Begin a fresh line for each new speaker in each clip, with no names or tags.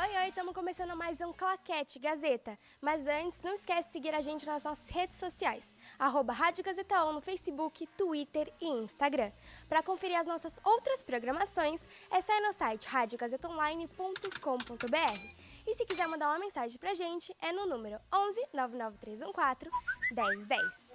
Oi, oi, estamos começando mais um Claquete Gazeta. Mas antes, não esquece de seguir a gente nas nossas redes sociais, arroba Rádio Gazeta On no Facebook, Twitter e Instagram. Para conferir as nossas outras programações, é só ir no site radiogazetaonline.com.br. E se quiser mandar uma mensagem pra gente, é no número 11 99314 1010.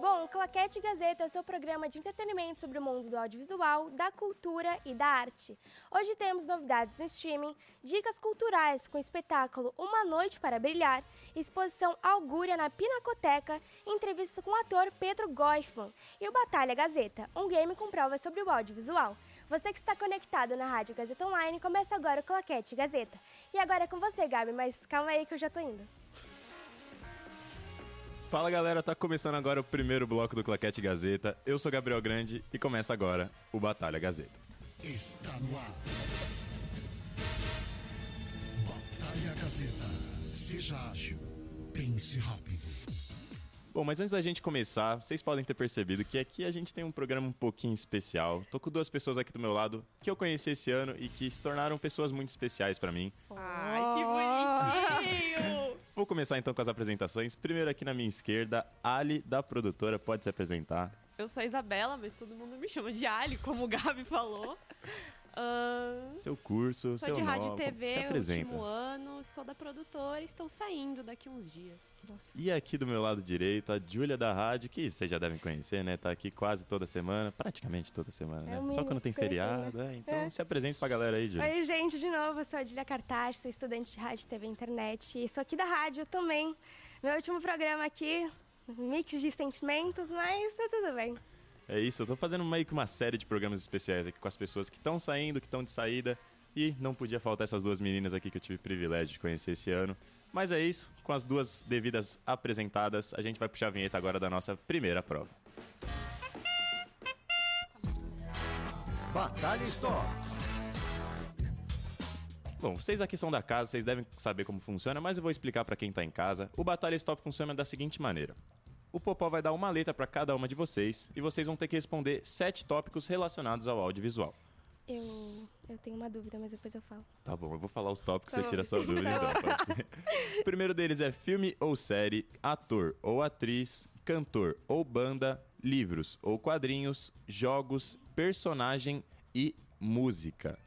Bom, Claquete Gazeta é o seu programa de entretenimento sobre o mundo do audiovisual, da cultura e da arte. Hoje temos novidades no streaming, dicas culturais com o espetáculo Uma Noite para Brilhar, exposição Augúria na Pinacoteca, entrevista com o ator Pedro Goifman e o Batalha Gazeta, um game com provas sobre o audiovisual. Você que está conectado na Rádio Gazeta Online, começa agora o Claquete Gazeta. E agora é com você, Gabi, mas calma aí que eu já tô indo.
Fala galera, tá começando agora o primeiro bloco do Claquete Gazeta. Eu sou Gabriel Grande e começa agora o Batalha Gazeta.
Está no ar. Batalha Gazeta. Seja ágil. Pense rápido.
Bom, mas antes da gente começar, vocês podem ter percebido que aqui a gente tem um programa um pouquinho especial. Tô com duas pessoas aqui do meu lado que eu conheci esse ano e que se tornaram pessoas muito especiais pra mim.
Ai, que bonitinho!
Vou começar então com as apresentações. Primeiro aqui na minha esquerda, Ali da produtora, pode se apresentar.
Eu sou a Isabela, mas todo mundo me chama de Ali, como o Gabi falou. Ahn,
Seu curso,
sou
seu
de rádio e
nome,
TV,
se apresenta.
último ano, sou da produtora e estou saindo daqui uns dias.
E aqui do meu lado direito, a Júlia da rádio, que vocês já devem conhecer, né? Tá aqui quase toda semana, praticamente toda semana, né?
É
Só quando tem feriado,
né?
é. Então
É.
se apresente pra galera aí, Júlia.
Oi, gente, de novo, eu sou a Adília Cartaz, sou estudante de rádio, TV e internet. E sou aqui da rádio também. Meu último programa aqui, mix de sentimentos, mas tá tudo bem.
É isso, eu tô fazendo meio que uma série de programas especiais aqui com as pessoas que estão saindo, que estão de saída. E não podia faltar essas duas meninas aqui que eu tive o privilégio de conhecer esse ano. Mas é isso, com as duas devidas apresentadas, a gente vai puxar a vinheta agora da nossa primeira prova.
Batalha Store.
Bom, vocês aqui são da casa, vocês devem saber como funciona, mas eu vou explicar pra quem tá em casa. O Batalha Stop funciona da seguinte maneira. O Popó vai dar uma letra pra cada uma de vocês e vocês vão ter que responder sete tópicos relacionados ao audiovisual.
Eu, eu tenho uma dúvida, mas depois eu falo.
Tá bom, eu vou falar os tópicos,
Tá
você
bom.
tira a sua dúvida então, pode ser. O primeiro deles é filme ou série, ator ou atriz, cantor ou banda, livros ou quadrinhos, jogos, personagem e música.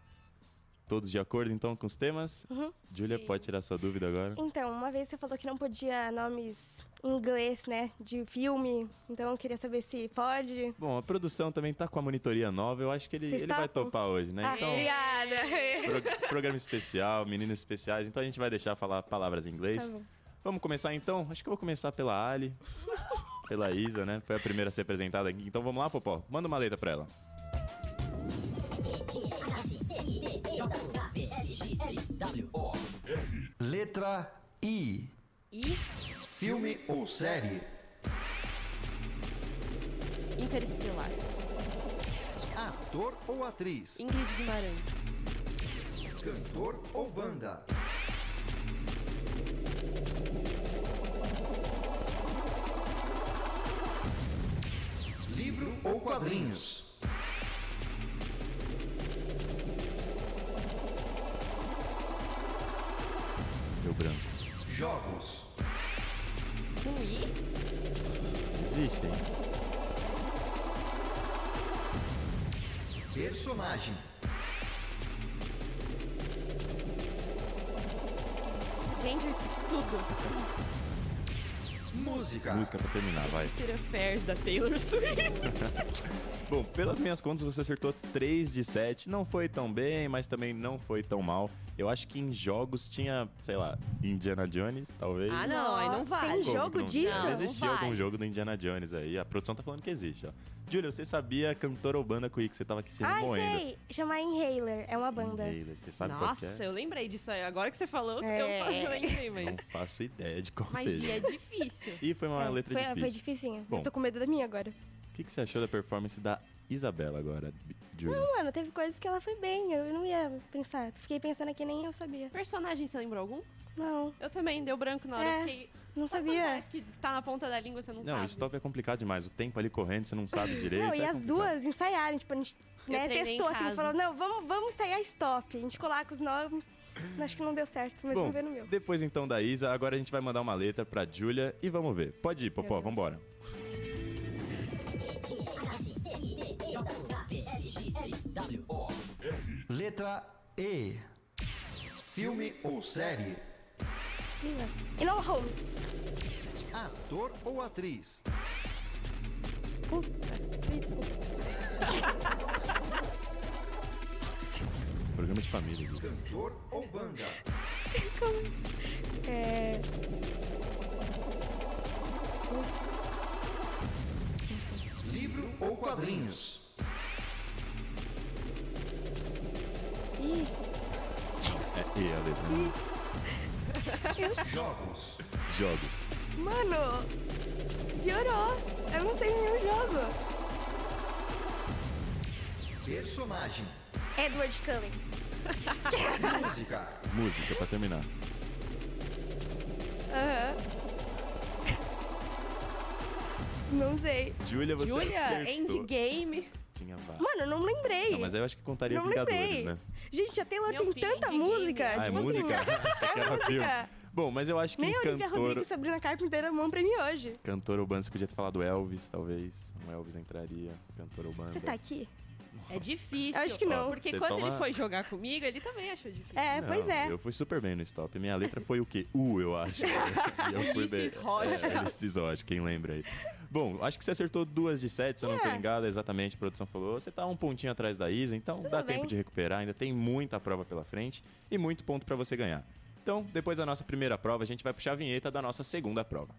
Todos de acordo então com os temas?
Uhum.
Júlia, pode tirar sua dúvida agora?
Então, uma vez você falou que não podia nomes inglês, né, de filme. Então eu queria saber se pode.
Bom, a produção também tá com a monitoria nova, eu acho que ele, ele vai topar hoje, né?
Ah,
Então,
obrigada.
pro- programa especial, meninas especiais, então a gente vai deixar falar palavras em inglês.
Tá bom.
Vamos começar então? Acho que eu vou começar pela Ali, pela Isa, né? Foi a primeira a ser apresentada aqui. Então vamos lá, Popó? Manda uma letra pra ela.
Letra I.
E
Filme ou série?
Interestelar.
Ator ou atriz?
Ingrid Guimarães.
Cantor ou banda? Livro ou quadrinhos? Jogos.
Com I?
Existe, hein?
Personagem.
Gente, eu esqueci tudo.
Música.
Música pra terminar, vai.
City Affairs da Taylor Swift.
Bom, pelas minhas contas, você acertou 3 de 7. Não foi tão bem, mas também não foi tão mal. Eu acho que em jogos tinha, sei lá, Indiana Jones, talvez.
Ah, não, aí não vale.
Tem
Como
jogo
que não-
disso?
Não,
Não,
existia
não
algum jogo do Indiana Jones aí. A produção tá falando que existe, ó. Júlia, você sabia cantora ou banda Quick? Você tava aqui se remoendo.
sei. Chama Inhaler. É uma banda.
Inhaler, Você sabe qual que
Nossa,
é?
eu lembrei disso aí. Agora que você falou,
É.
eu lembrei,
Não
mas...
faço ideia de qual
Mas
seja.
e é difícil.
E foi uma
É,
letra
foi,
difícil.
Foi dificinho.
Bom.
Eu tô com medo da minha agora.
O que, que você achou da performance da Isabela agora, Júlia?
Mano, teve coisas que ela foi bem. Eu não ia pensar. Fiquei pensando aqui nem eu sabia.
Personagem, você lembrou algum?
Não,
Eu também, deu branco na hora.
É,
eu fiquei...
não sabia.
Parece que tá na ponta da língua, você não,
Não,
sabe.
stop é complicado demais. O tempo ali correndo, você não sabe direito.
Não, e
é
as
complicado.
duas ensaiaram, tipo, a gente né, testou assim, falou, não, vamos, vamos ensaiar stop. A gente coloca os nomes. Acho que não deu certo, mas
Bom,
vamos ver no meu.
depois então da Isa, agora a gente vai mandar uma letra pra Júlia e vamos ver. Pode ir, Popó,
Deus.
vambora.
Letra E. Filme ou série?
E não Holmes.
Ator ou atriz?
Puta.
Programa de família.
Cantor ou banda?
É...
Livro ou quadrinhos?
Ih,
É E a letra. né?
Jogos.
Jogos.
mano, piorou. Eu não sei nenhum jogo.
Personagem.
Edward Cullen.
Música.
Música, pra terminar.
Aham. Não sei.
Júlia, você
Júlia,
acertou.
Endgame.
Tinha vários.
Mano, não lembrei.
Não, mas aí eu acho que contaria
não
Vingadores,
lembrei.
né?
Gente, a Taylor
Meu
tem
filho,
tanta
Endgame.
música.
Ah, é
tipo
música?
assim,
Achei que era filme.
música.
Bom, mas eu acho que
Nem Olivia
cantor,
Rodrigo e Sabrina Carpenter amam pra mim hoje.
cantor banda, você podia ter falado Elvis, talvez. Um Elvis entraria. Cantor banda.
Você tá aqui?
É difícil.
Eu acho que não.
Porque
Você
quando
toma-
ele foi jogar comigo, ele também achou difícil.
É,
Não,
pois é.
Eu fui super bem no stop. Minha letra foi o quê? U, eu acho. e eu fui bem.
Rocha.
É, Ulisses Rocha, quem lembra aí. Bom, acho que você acertou duas de sete, se eu não tô
É.
engano, exatamente, a produção falou. Você tá um pontinho atrás da Isa, então dá
bem.
tempo de recuperar, ainda tem muita prova pela frente e muito ponto pra você ganhar. Então, depois da nossa primeira prova, a gente vai puxar a vinheta da nossa segunda prova.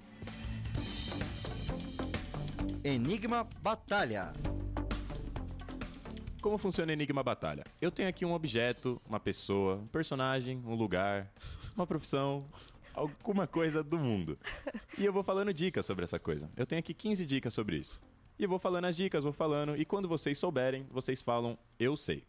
Enigma Batalha.
Como funciona Enigma Batalha? Eu tenho aqui um objeto, uma pessoa, um personagem, um lugar, uma profissão, alguma coisa do mundo. E eu vou falando dicas sobre essa coisa. Eu tenho aqui 15 dicas sobre isso. E eu vou falando as dicas, vou falando, e quando vocês souberem, vocês falam eu sei.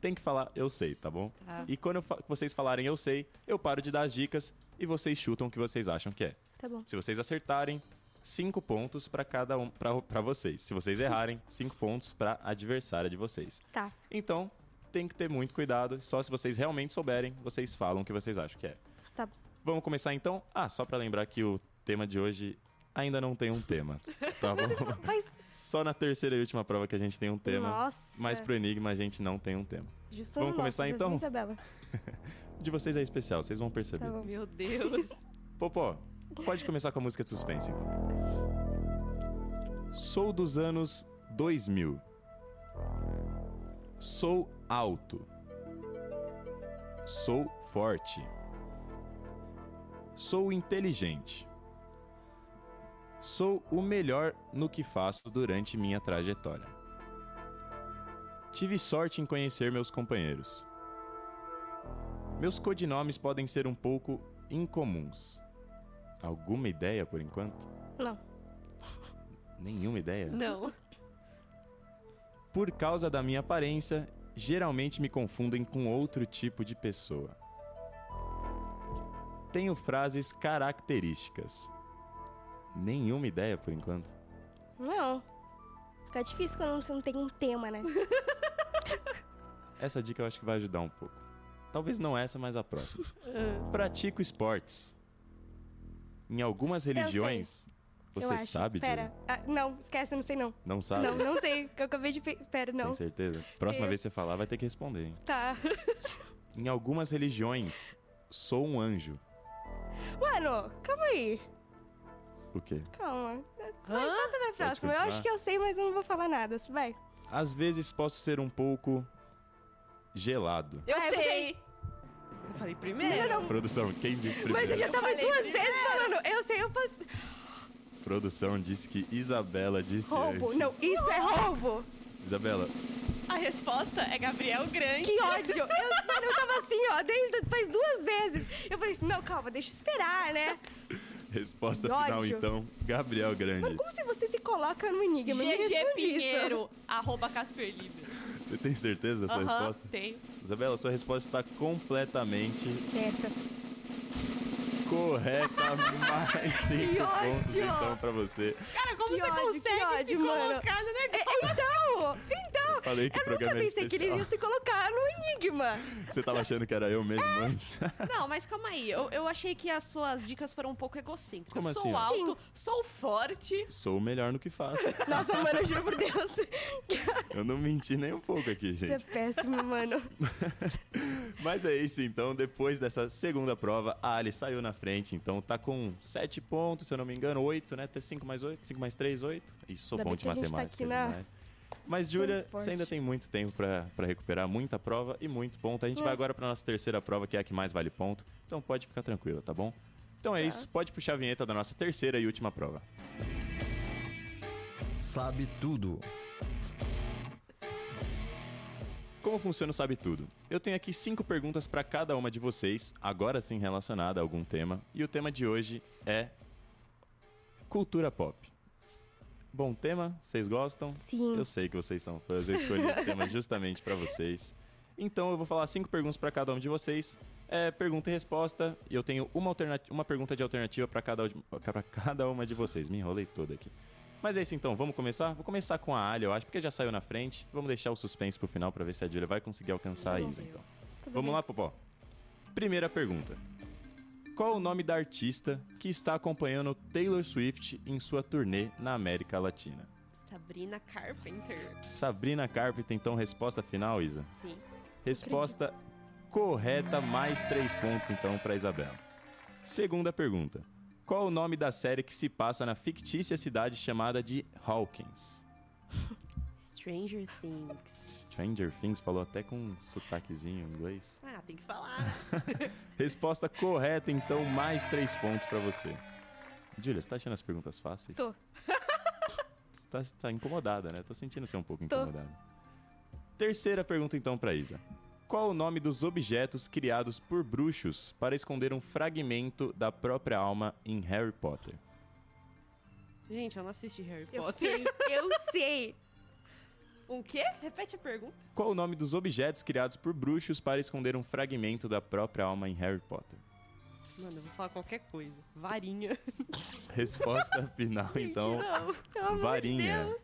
Tem que falar eu sei, tá bom?
Tá.
E quando fa- vocês falarem eu sei, eu paro de dar as dicas e vocês chutam o que vocês acham que é.
Tá bom.
Se vocês acertarem, cinco pontos pra cada um, pra vocês. Se vocês errarem, cinco pontos pra adversária de vocês.
Tá.
Então, tem que ter muito cuidado. Só se vocês realmente souberem, vocês falam o que vocês acham que é.
Tá bom.
Vamos começar então? Ah, só pra lembrar que o tema de hoje ainda não tem um tema. Tá bom?
Mas,
Só na terceira e última prova que a gente tem um tema.
nossa.
Mas pro Enigma a gente não tem um tema.
Justo
vamos começar,
nosso,
então?
Isabela?
O de vocês é especial, vocês vão perceber.
Tá.
Meu Deus.
Popó, pode começar com a música de suspense, então. Sou dos anos 2000. Sou alto. Sou forte. Sou inteligente. Sou o melhor no que faço durante minha trajetória. Tive sorte em conhecer meus companheiros. Meus codinomes podem ser um pouco incomuns. Alguma ideia por enquanto?
Não.
Nenhuma ideia?
Não.
Por causa da minha aparência, geralmente me confundem com outro tipo de pessoa. Tenho frases características. Nenhuma ideia por enquanto.
Não. Fica difícil quando você não tem um tema, né?
Essa dica eu acho que vai ajudar um pouco. Talvez não essa, mas a próxima. Pratico esportes. Em algumas religiões.
Eu
Você
acho.
sabe,
Pera. Ah, não, esquece, não sei não.
Não sabe?
Não, não sei. que Eu acabei de. pe- Pera, não.
Tem certeza? Próxima
É.
vez que você falar, vai ter que responder, hein?
Tá.
Em algumas religiões, sou um anjo.
Mano, calma aí.
O quê?
Calma. Vai, passa pra próxima. Eu acho que eu sei, mas eu não vou falar nada. Vai.
Às vezes posso ser um pouco gelado.
Eu
Ah, eu
sei. Eu falei primeiro.
Não, não.
Produção, quem disse
Mas eu já tava
falei
duas
primeiro.
vezes falando, eu sei, eu posso.
Produção disse que Isabela disse
Roubo.
antes.
Não, isso é roubo.
Isabela,
A resposta é Gabriel Grande.
Que ódio. Eu, mano, eu tava assim, ó, desde faz duas vezes. Eu falei assim, não, calma, deixa eu esperar, né?
resposta
Que
final então, Gabriel Grande.
Mas como se você se coloca no enigma?
GG. Pinheiro, arroba Casper Libre.
Você tem certeza da sua
Aham,
resposta?
tenho.
Isabela, sua resposta está completamente
Certo.
Correta. Mais cinco
Que
pontos
ódio.
então pra você.
Cara, como
Que
você
ódio,
consegue
ódio,
se
mano.
colocar no negócio?
É, então, então.
Falei que o
Eu nunca
é
pensei que ele ia se colocar no enigma.
Você tava achando que era eu mesmo antes?
Não, mas calma aí. Eu, eu achei que as suas dicas foram um pouco egocêntricas.
Como
eu sou
assim?
alto, sou forte.
Sou o melhor no que faço.
Nossa, mano, eu juro por Deus.
Eu não menti nem um pouco aqui,
Isso é
gente.
péssimo, mano.
Mas é isso então, depois dessa segunda prova, a Ali saiu na frente, então tá com 7 pontos, se eu não me engano, 8, né? 5 mais 8, 5 mais 3, 8. Isso, sou
Ainda
bom de
que a gente tá
matemática.
na-.
Mas, Júlia, você ainda tem muito tempo pra pra recuperar muita prova e muito ponto. A gente
É.
vai agora pra nossa terceira prova, que é a que mais vale ponto. Então pode ficar tranquila, tá bom? Então é isso, pode puxar a vinheta da nossa terceira e última prova.
Sabe tudo.
Como funciona o Sabe Tudo? Eu tenho aqui cinco perguntas para cada uma de vocês, agora sim relacionada a algum tema. E o tema de hoje é cultura pop. Bom tema? Vocês gostam?
Sim.
Eu sei que vocês são fãs, eu escolhi esse tema justamente para vocês. Então eu vou falar cinco perguntas para cada um de vocês. É pergunta e resposta. E eu tenho uma, uma pergunta de alternativa para cada, pra cada uma de vocês. Me enrolei toda aqui. Mas é isso então, vamos começar? Vou começar com a Ali, eu acho, porque já saiu na frente. Vamos deixar o suspense pro final para ver se a Julia vai conseguir alcançar a
Meu
Isa,
Deus.
então.
Tudo
Vamos
bem.
lá, Popó. Primeira pergunta. Qual o nome da artista que está acompanhando Taylor Swift em sua turnê na América Latina?
Sabrina Carpenter.
Sabrina Carpenter, então, resposta final, Isa?
Sim.
Resposta correta, mais três pontos, então, para Isabela. Segunda pergunta. Qual o nome da série que se passa na fictícia cidade chamada de Hawkins?
Stranger Things.
Stranger Things falou até com um sotaquezinho em inglês.
Ah, tem que falar, né?
Resposta correta, então, mais três pontos pra você. Júlia, você tá achando as perguntas fáceis?
Tô.
Você tá, tá incomodada, né? Tô sentindo você um pouco
Tô.
incomodada. Terceira pergunta, então, pra Isa. Qual o nome dos objetos criados por bruxos para esconder um fragmento da própria alma em Harry Potter?
Gente, eu não assisti Harry
Eu
Potter.
sei, eu sei.
Um quê? Repete a pergunta.
Qual o nome dos objetos criados por bruxos para esconder um fragmento da própria alma em Harry Potter?
Mano, eu vou falar qualquer coisa. Varinha.
Resposta final, então.
Não.
Pelo amor
Varinha.
de Deus.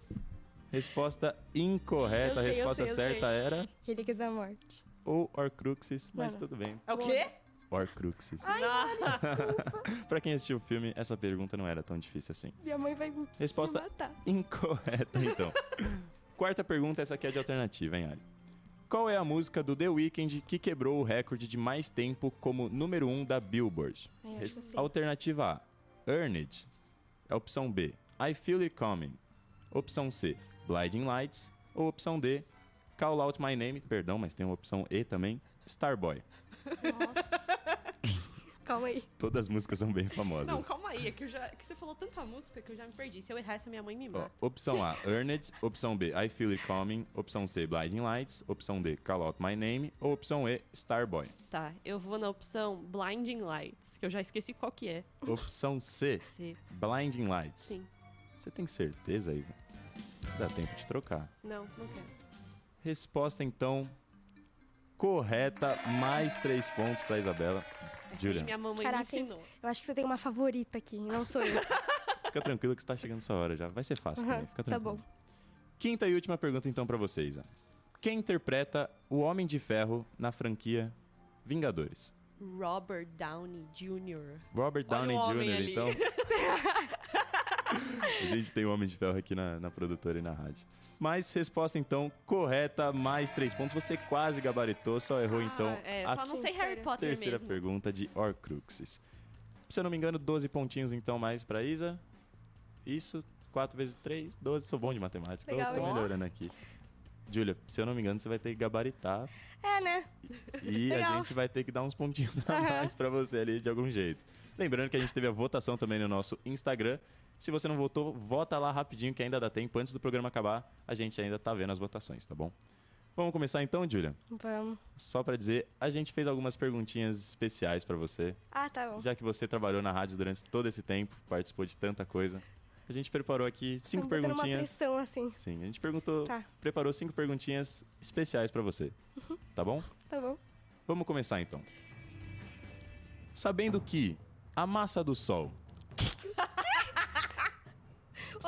Resposta incorreta.
Eu
A
sei, eu
resposta
sei, eu
certa era
Relíquias da morte.
O Horcruxes, mas
Mano.
tudo bem.
É o quê?
Horcruxes.
Não.
Pra quem assistiu o filme, essa pergunta não era tão difícil assim.
Minha mãe vai me
Resposta
matar.
incorreta, então. Quarta pergunta, essa aqui é de alternativa, hein, Ali? Qual é a música do The Weeknd que quebrou o recorde de mais tempo como número 1 um da Billboard?
Ai, acho
Res-
que eu sei.
Alternativa A, Earn It. É opção B, I Feel It Coming. Opção C, Blinding Lights. Ou opção D, Call Out My Name. Perdão, mas tem uma opção E também, Starboy.
Nossa. Calma aí.
Todas as músicas são bem famosas.
Não, calma aí. É que, eu já, que você falou tanta música que eu já me perdi. Se eu errar essa, minha mãe me
Ó,
mata.
opção A, Earn It. Opção B, I Feel It Coming. Opção C, Blinding Lights. Opção D, Call Out My Name. Ou opção E, Starboy.
Tá, eu vou na opção Blinding Lights, que eu já esqueci qual que é.
Opção C,
C.
Blinding Lights.
Sim.
Você tem certeza, Isa? Dá tempo de trocar.
Não, não quero.
Resposta, então, correta. Mais três pontos pra Isabela. Julia,
minha mamãe
Caraca,
me ensinou.
Eu acho que você tem uma favorita aqui, não sou eu.
fica tranquilo que está chegando sua hora já. Vai ser fácil também, fica
tá
tranquilo.
bom.
Quinta e última pergunta, então, pra você, Isa. Quem interpreta o Homem de Ferro na franquia Vingadores?
Robert Downey Jr.
Robert
Olha
Downey
o homem
Jr.,
ali.
então. A gente tem o Homem de Ferro aqui na, na produtora e na rádio. Mas resposta, então, correta, mais três pontos. Você quase gabaritou, só errou, então,
Ah, é,
a
só não sei. Harry Potter
terceira
mesmo.
pergunta de Horcruxes. Se eu não me engano, 12 pontinhos, então, mais pra Isa. Isso, 4 vezes 3, 12. Sou bom de matemática,
Legal,
tô
hein?
melhorando aqui. Júlia, se eu não me engano, você vai ter que gabaritar
É, né?
e a gente vai ter que dar uns pontinhos a mais pra você ali de algum jeito. Lembrando que a gente teve a votação também no nosso Instagram. Se você não votou, vota lá rapidinho que ainda dá tempo. Antes do programa acabar, a gente ainda tá vendo as votações, tá bom? Vamos começar então, Júlia?
Vamos.
Só pra dizer, a gente fez algumas perguntinhas especiais pra você.
Ah, tá bom.
Já que você trabalhou na rádio durante todo esse tempo, participou de tanta coisa. A gente preparou aqui cinco
botando uma
perguntinhas.
pressão assim.
Sim, a gente perguntou,
Tá.
preparou cinco perguntinhas especiais pra você. Tá bom?
Tá bom.
Vamos começar então. Sabendo que a massa do Sol.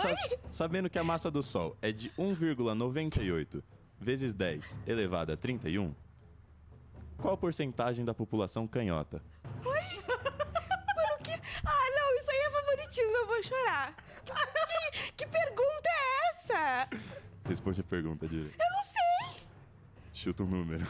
Sa- sabendo que a massa do Sol é de 1,98 vezes 10 elevado a 31, qual a porcentagem da população canhota?
Mano, que. Ah, não, isso aí é favoritismo, eu vou chorar. Que, que pergunta é essa?
Responde a pergunta, Júlia.
Eu não sei.
Chuta um número.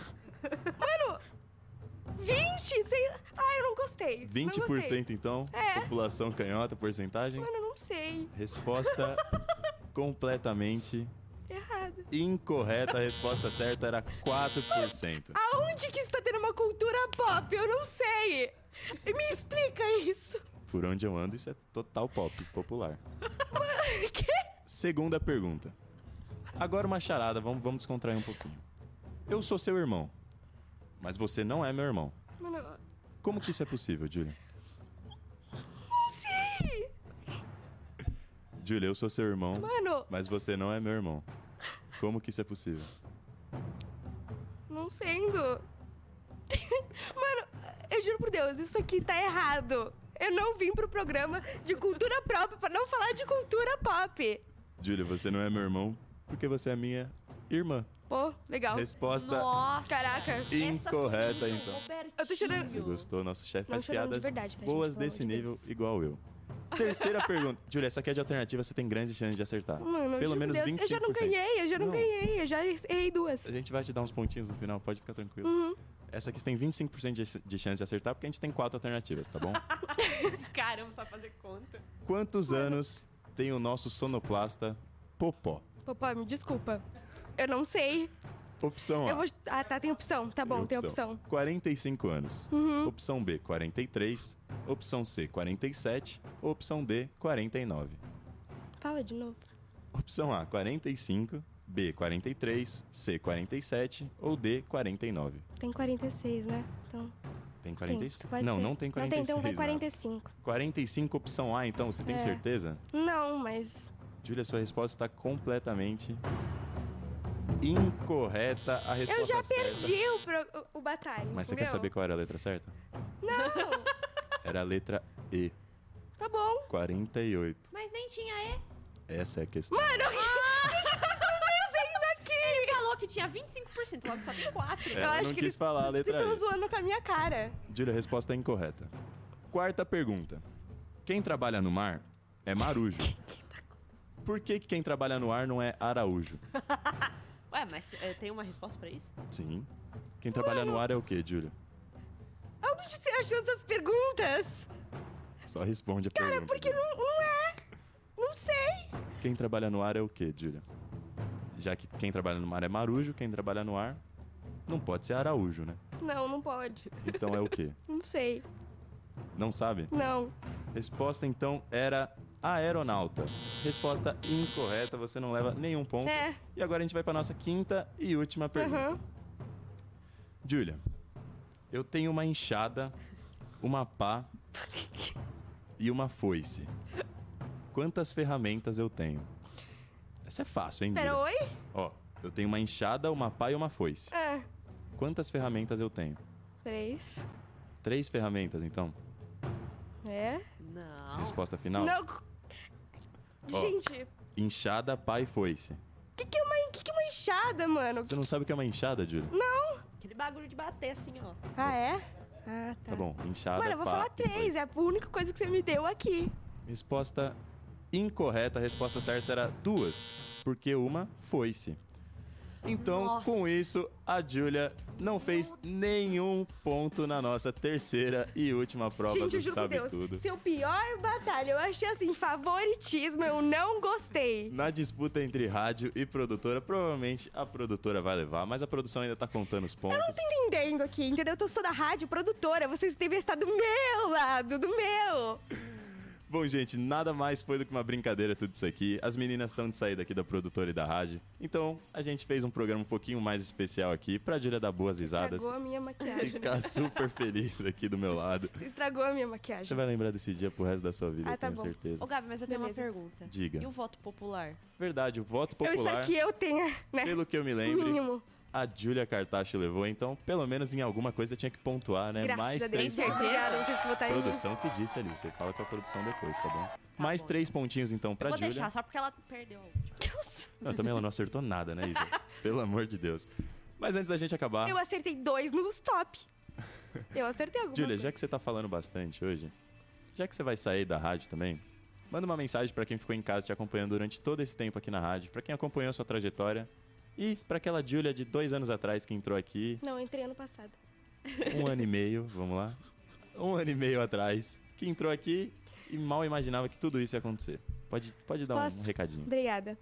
Mano, 20? Sei... Ah, eu não gostei. Não gostei.
20% então?
É.
População canhota, porcentagem?
Mano, eu não sei.
Resposta completamente
Errado.
incorreta. A resposta certa era 4%.
Aonde que está tendo uma cultura pop? Eu não sei. Me explica isso.
Por onde eu ando, isso é total pop, popular.
Que?
Segunda pergunta. Agora uma charada, vamos, vamos descontrair um pouquinho. Eu sou seu irmão, mas você não é meu irmão.
Mano,
Como que isso é possível, Julia?
não sei.
Julia, eu sou seu irmão,
Mano,
mas você não é meu irmão. Como que isso é possível?
não sendo. Mano, eu juro por Deus, isso aqui tá errado. Eu não vim pro programa de cultura própria pra não falar de cultura pop.
Julia, você não é meu irmão porque você é minha irmã.
Pô, legal.
Resposta
Nossa!
Caraca.
incorreta, então.
Eu tô chorando.
Você gostou? Nosso chefe faz
chorando de
piadas
verdade, tá, gente?
boas
Pelo
desse
amor de
nível,
Deus.
igual eu. Terceira pergunta. Julia, essa aqui é de alternativa, você tem grande chance de acertar.
Mano,
Pelo
juro
menos
Deus,
25%.
Eu já não ganhei, eu já não,
Não.
ganhei, eu já errei duas.
A gente vai te dar uns pontinhos no final, pode ficar tranquilo.
Uhum.
Essa aqui você tem 25% de, de chance de acertar, porque a gente tem quatro alternativas, tá bom?
Caramba, só fazer conta.
Quantos anos tem o nosso sonoplasta Popó?
Popó, me desculpa. Eu não sei.
Opção A.
Vou... Ah, tá, tem opção. Tá bom, tem opção.
45 anos.
Uhum.
Opção B, 43. Opção C, 47. Opção D, 49.
Fala de novo.
Opção A, 45. B, 43. C, 47. Ou D, 49.
Tem 46, né? Então.
Tem
Tem,
46?
pode
Não,
ser.
não tem
Não tem,
46.
então vai
não.
45.
45, opção A, então, você tem
É.
certeza?
Não, mas.
Júlia, sua resposta está completamente incorreta. A resposta
Eu já
certa...
perdi o, pro... o, o batalha.
Mas você
entendeu?
quer saber qual era a letra certa?
Não!
Era a letra E,
tá bom.
48.
Mas nem tinha E.
Essa é a questão.
Mano, tá aqui?
Ele falou que tinha 25%, logo só tem 4.
Ela
eu acho
não
que
quis
eles-
falar a
Vocês
letra
estão
E.
zoando com a minha cara.
Júlia, a resposta é incorreta. Quarta pergunta. Quem trabalha no mar é marujo. Por que, que quem trabalha no ar não é araújo?
Ué, mas é, tem uma resposta pra isso?
Sim. Quem trabalha no ar é o quê, Júlia?
Onde você achou essas perguntas?
Só responde a
Cara,
pergunta.
porque não, não é. Não sei.
Quem trabalha no ar é o quê, Júlia? Já que quem trabalha no mar é marujo, quem trabalha no ar não pode ser araújo, né?
Não, não pode.
Então é o quê?
Não sei.
Não sabe?
Não.
Resposta então era aeronauta. Resposta incorreta, você não leva nenhum ponto.
É.
E agora a gente vai para nossa quinta e última pergunta. Júlia, eu tenho uma enxada, uma pá e uma foice. Quantas ferramentas eu tenho? Essa é fácil, hein,
Pera,
Júlia?
oi?
Ó, eu tenho uma enxada, uma pá e uma foice.
Ah,
Quantas ferramentas eu tenho?
três.
Três ferramentas, então?
Não.
Resposta final?
Não.
Ó.
Gente,
Enxada, pá e foice.
o que, que, é uma, que, que é uma enxada, mano?
Você não sabe o que é uma enxada, Júlia?
Aquele bagulho de bater assim, ó.
Ah, é? Ah, tá.
Tá bom, enxada,
Mano, eu vou
pá
falar
e
três.
foice.
É a única coisa que você me deu aqui.
Resposta incorreta. A resposta certa era duas, porque uma foice. Então,
Nossa.
com isso, a Júlia não fez nenhum ponto na nossa terceira e última prova
Gente,
do
eu juro
Sabe
Deus,
Tudo.
seu pior batalha, eu achei assim, favoritismo, eu não gostei.
Na disputa entre rádio e produtora, provavelmente a produtora vai levar, mas a produção ainda tá contando os pontos.
Tô entendendo aqui, entendeu? Eu sou da rádio produtora, vocês devem estar do meu lado, do meu.
Bom, gente, nada mais foi do que uma brincadeira tudo isso aqui. As meninas estão de saída aqui da produtora e da rádio. Então, a gente fez um programa um pouquinho mais especial aqui pra Júlia dar boas risadas.
Estragou a minha maquiagem.
Ficar super feliz aqui do meu lado.
Você estragou a minha maquiagem.
Você vai lembrar desse dia pro resto da sua vida,
Ah,
eu
tá
tenho
bom.
certeza.
Ô, Gabi, mas eu tenho
Beleza.
uma pergunta.
Diga.
E o voto popular?
Verdade, o voto
Eu
popular,
espero que eu tenha, né?
pelo que eu me lembro,
mínimo.
A Júlia Cartacho levou. Então, pelo menos em alguma coisa tinha que pontuar, né?
Graças
Mais
a Deus.
três
certeza?
Obrigada, vocês que votaram em mim.
Produção que disse ali. Você fala com a produção depois, tá bom? Mais
bom.
três pontinhos, então, pra
eu vou
Júlia.
deixar, só porque ela perdeu.
Não, também ela não acertou nada, né, Isa? Pelo amor de Deus. Mas antes da gente acabar,
Eu acertei dois no stop. Eu acertei alguma
Júlia,
coisa.
já que você tá falando bastante hoje, já que você vai sair da rádio também, manda uma mensagem pra quem ficou em casa te acompanhando durante todo esse tempo aqui na rádio, pra quem acompanhou a sua trajetória e pra aquela Júlia de dois anos atrás que entrou aqui,
Não, entrei ano passado.
um ano e meio, vamos lá, um ano e meio atrás, que entrou aqui e mal imaginava que tudo isso ia acontecer. Pode, pode dar um
Posso?
recadinho.
Obrigada.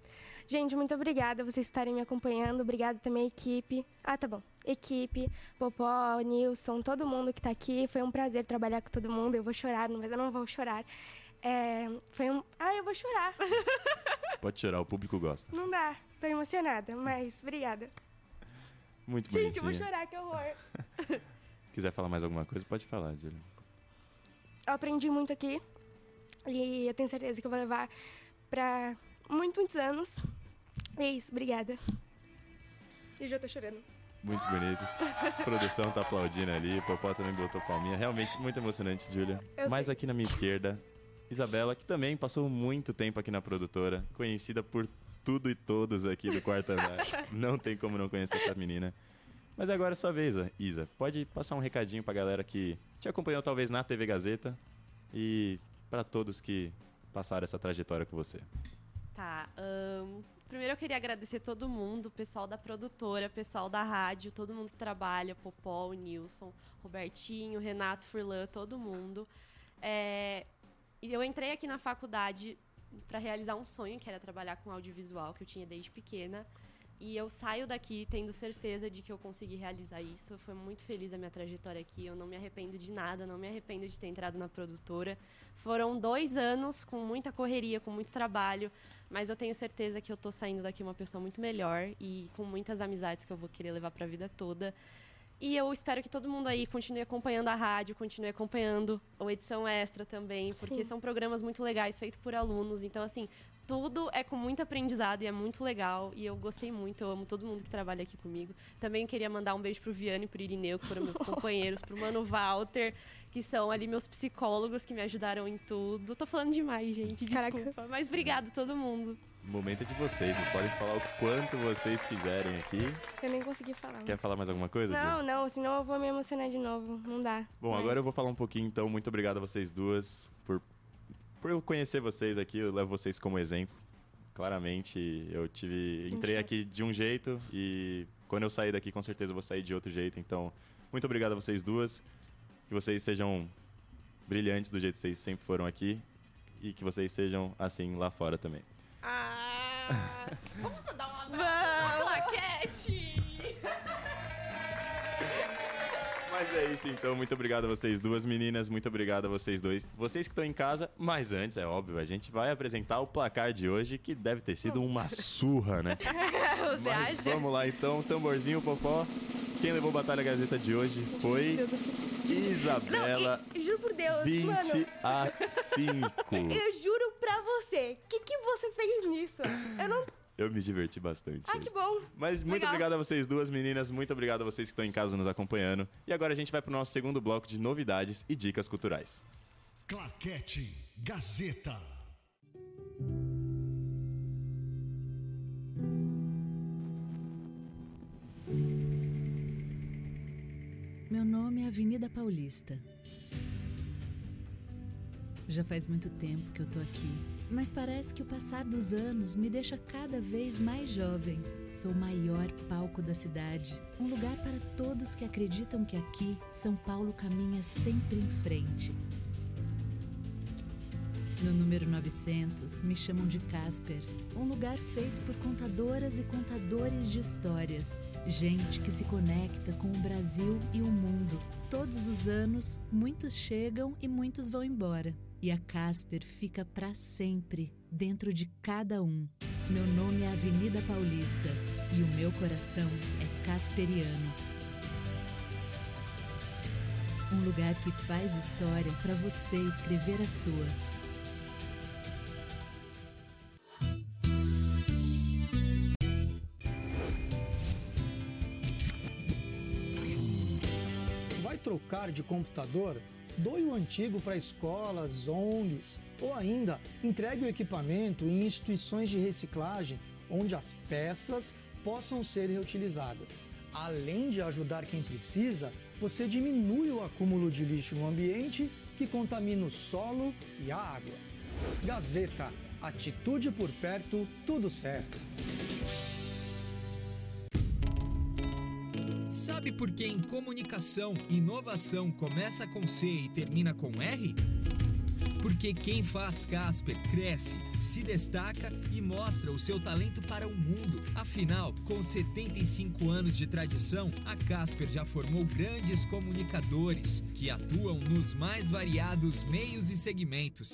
Gente, muito obrigada vocês estarem me acompanhando. Obrigada também à equipe. Ah, tá bom. Equipe, Popó, Nilson, todo mundo que tá aqui. Foi um prazer trabalhar com todo mundo. Eu vou chorar, mas eu não vou chorar. É, foi um. Ah, eu vou chorar.
Pode chorar, o público gosta.
Não dá. Tô emocionada, mas obrigada.
Muito
Gente, eu vou
bonitinha.
chorar, que horror.
Quiser falar mais alguma coisa, pode falar, Júlia.
Eu aprendi muito aqui. E eu tenho certeza que eu vou levar pra muito, muitos anos. É isso, obrigada. E já tô chorando.
Muito bonito. A produção tá aplaudindo ali, o Popó também botou palminha. Realmente muito emocionante, Júlia. Mais
sei.
aqui na minha esquerda, Isabela, que também passou muito tempo aqui na produtora, conhecida por tudo e todos aqui do quarto andar. não tem como não conhecer essa menina. Mas agora é sua vez, Isa. Pode passar um recadinho pra galera que te acompanhou talvez na TV Gazeta e pra todos que passaram essa trajetória com você.
Tá. ahn, primeiro eu queria agradecer todo mundo, o pessoal da produtora, o pessoal da rádio, todo mundo que trabalha, Popó, Nilson, Robertinho, Renato Furlan, todo mundo. É, e eu entrei aqui na faculdade para realizar um sonho, que era trabalhar com audiovisual, que eu tinha desde pequena. E eu saio daqui tendo certeza de que eu consegui realizar isso. Fui muito feliz a minha trajetória aqui. Eu não me arrependo de nada, não me arrependo de ter entrado na produtora. Foram dois anos com muita correria, com muito trabalho, mas eu tenho certeza que eu tô saindo daqui uma pessoa muito melhor e com muitas amizades que eu vou querer levar para a vida toda. E eu espero que todo mundo aí continue acompanhando a rádio, continue acompanhando o Edição Extra também, porque
Sim.
são programas muito legais, feitos por alunos. Então, assim, tudo é com muito aprendizado e é muito legal. E eu gostei muito, eu amo todo mundo que trabalha aqui comigo. Também queria mandar um beijo pro Viane e pro Irineu, que foram meus companheiros, pro Mano Walter, que são ali meus psicólogos que me ajudaram em tudo. Tô falando demais, gente,
Caraca.
desculpa. Mas obrigado a todo mundo.
O momento é de vocês, vocês podem falar o quanto vocês quiserem aqui.
Eu nem consegui falar.
Quer
mas-
falar mais alguma coisa?
Não, não, senão eu vou me emocionar de novo. Não dá.
Bom,
Mas-
agora eu vou falar um pouquinho, então. Muito obrigado a vocês duas por, por eu conhecer vocês aqui. Eu levo vocês como exemplo. Claramente, eu tive. Entrei aqui de um jeito e quando eu sair daqui, com certeza eu vou sair de outro jeito. Então, muito obrigado a vocês duas. Que vocês sejam brilhantes do jeito que vocês sempre foram aqui. E que vocês sejam assim lá fora também.
Vamos dar um abraço na plaquete!
Mas é isso então, muito obrigado a vocês duas meninas, muito obrigado a vocês dois. Vocês que estão em casa, mas antes, é óbvio, a gente vai apresentar o placar de hoje, que deve ter sido uma surra, né? Mas vamos lá então, tamborzinho, popó. Quem levou Batalha Gazeta de hoje foi
Deus, eu fiquei...
Isabela,
Não, e- juro por Deus,
20
mano.
a 5.
Eu juro pra você. O que, que você fez nisso? Eu não.
Eu me diverti bastante.
Ah, que bom.
Mas muito
Legal.
obrigado a vocês duas meninas, muito obrigado a vocês que estão em casa nos acompanhando. E agora a gente vai pro nosso segundo bloco de novidades e dicas culturais.
Claquete Gazeta.
Meu nome é Avenida Paulista. Já faz muito tempo que eu tô aqui, mas parece que o passar dos anos me deixa cada vez mais jovem. Sou o maior palco da cidade, um lugar para todos que acreditam que aqui São Paulo caminha sempre em frente. No número 900, me chamam de Casper, um lugar feito por contadoras e contadores de histórias. Gente que se conecta com o Brasil e o mundo. Todos os anos, muitos chegam e muitos vão embora. E a Casper fica para sempre dentro de cada um. Meu nome é Avenida Paulista e o meu coração é casperiano. Um lugar que faz história para você escrever a sua.
Vai trocar de computador? Doe o antigo para escolas, ONGs ou ainda entregue o equipamento em instituições de reciclagem onde as peças possam ser reutilizadas. Além de ajudar quem precisa, você diminui o acúmulo de lixo no ambiente que contamina o solo e a água. Gazeta, atitude por perto, tudo certo.
Sabe por que em comunicação, inovação começa com C e termina com R? Porque quem faz Casper cresce, se destaca e mostra o seu talento para o mundo. Afinal, com 75 anos de tradição, a Casper já formou grandes comunicadores que atuam nos mais variados meios e segmentos.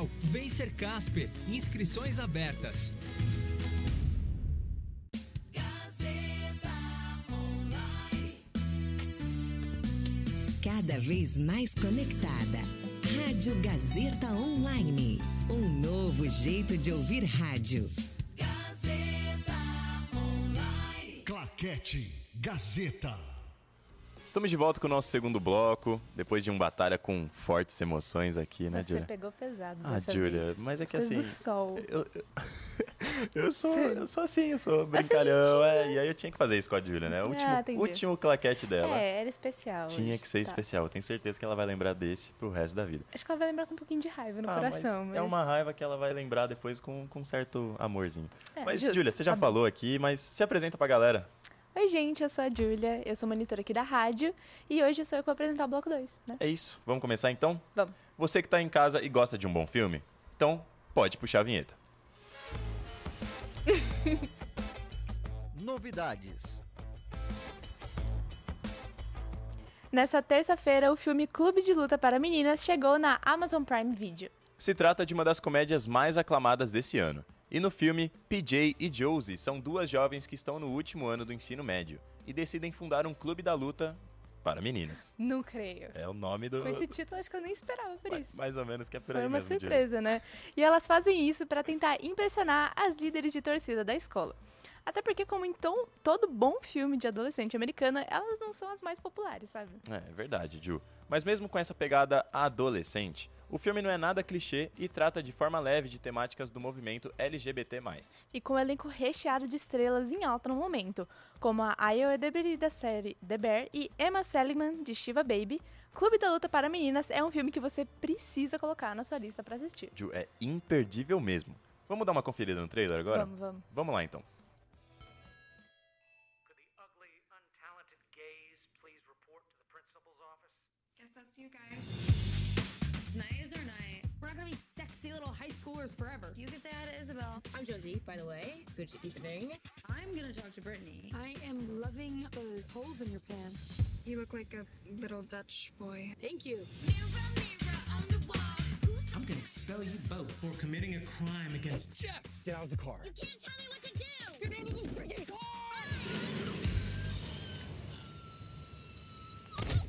Vem ser Casper. Inscrições abertas.
Cada vez mais conectada. Rádio Gazeta Online. Um novo jeito de ouvir rádio.
Claquete Gazeta.
Estamos de volta com o nosso segundo bloco, depois de uma batalha com fortes emoções aqui, né,
Você
Julia?
pegou pesado
Ah,
vez.
mas é que assim,
do sol.
Eu, eu, eu sou, eu sou assim, eu sou brincalhão, é, e aí eu tinha que fazer isso com a Julia, né? O último,
Ah,
último claquete dela.
É, era especial.
Tinha
hoje.
que ser
Tá.
especial. Eu tenho certeza que ela vai lembrar desse pro resto da vida.
Acho que ela vai lembrar com um pouquinho de raiva no
Ah,
coração.
mas É uma raiva que ela vai lembrar depois com, com certo amorzinho.
É,
mas, Júlia, você já
tá bom.
falou aqui, mas se apresenta pra galera.
Oi, gente, eu sou a Júlia, eu sou monitora aqui da rádio e hoje sou eu que vou apresentar o bloco 2, né?
É isso. Vamos começar então?
Vamos.
Você que tá em casa e gosta de um bom filme, então pode puxar a vinheta.
Novidades.
Nessa terça-feira, o filme Clube de Luta para Meninas chegou na Amazon Prime Video.
Se trata de uma das comédias mais aclamadas desse ano. E no filme, PJ e Josie são duas jovens que estão no último ano do ensino médio e decidem fundar um clube da luta para meninas.
Não creio.
É o nome do.
Com esse título, acho que eu nem esperava por isso.
Mais ou menos que é por
Foi
aí
uma
mesmo,
surpresa, né? E elas fazem isso para tentar impressionar as líderes de torcida da escola. Até porque, como em tom- todo bom filme de adolescente americana, elas não são as mais populares, sabe?
É, é verdade, Ju. Mas mesmo com essa pegada adolescente, o filme não é nada clichê e trata de forma leve de temáticas do movimento LGBT+.
E com um elenco recheado de estrelas em alta no momento, como a Iowa Debris da série The Bear e Emma Seligman de Shiva Baby, Clube da Luta para Meninas é um filme que você precisa colocar na sua lista para assistir.
Ju, é imperdível mesmo. Vamos dar uma conferida no trailer agora?
Vamos, vamos.
Vamos lá então.
Little forever. You can say hi to Isabel.
I'm Josie, by the way. Good evening.
I'm gonna talk to Brittany.
I am loving the holes in your pants.
You look like a little Dutch boy.
Thank you.
I'm gonna expel you both for committing a crime against Jeff.
Get out of the car.
You can't tell me what to do.
Get out of the freaking car!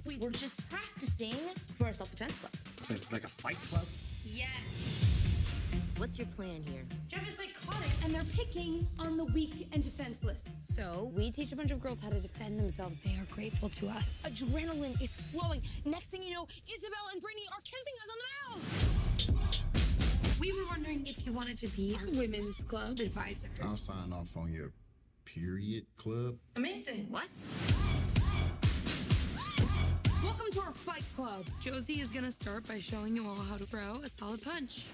We were just practicing. practicing for a self-defense club.
So like a fight club?
Yes. What's your plan here?
Jeff is psychotic, and they're picking on the weak and defenseless.
So, we teach a bunch of girls how to defend themselves. They are grateful to us. Adrenaline is flowing. Next thing you know, Isabel and Brittany are kissing us on the mouth.
We were wondering if you wanted to be our women's club advisor.
I'll sign off on your period club.
Amazing. What? Welcome to our fight club. Josie is gonna start by showing you all how to throw a solid punch.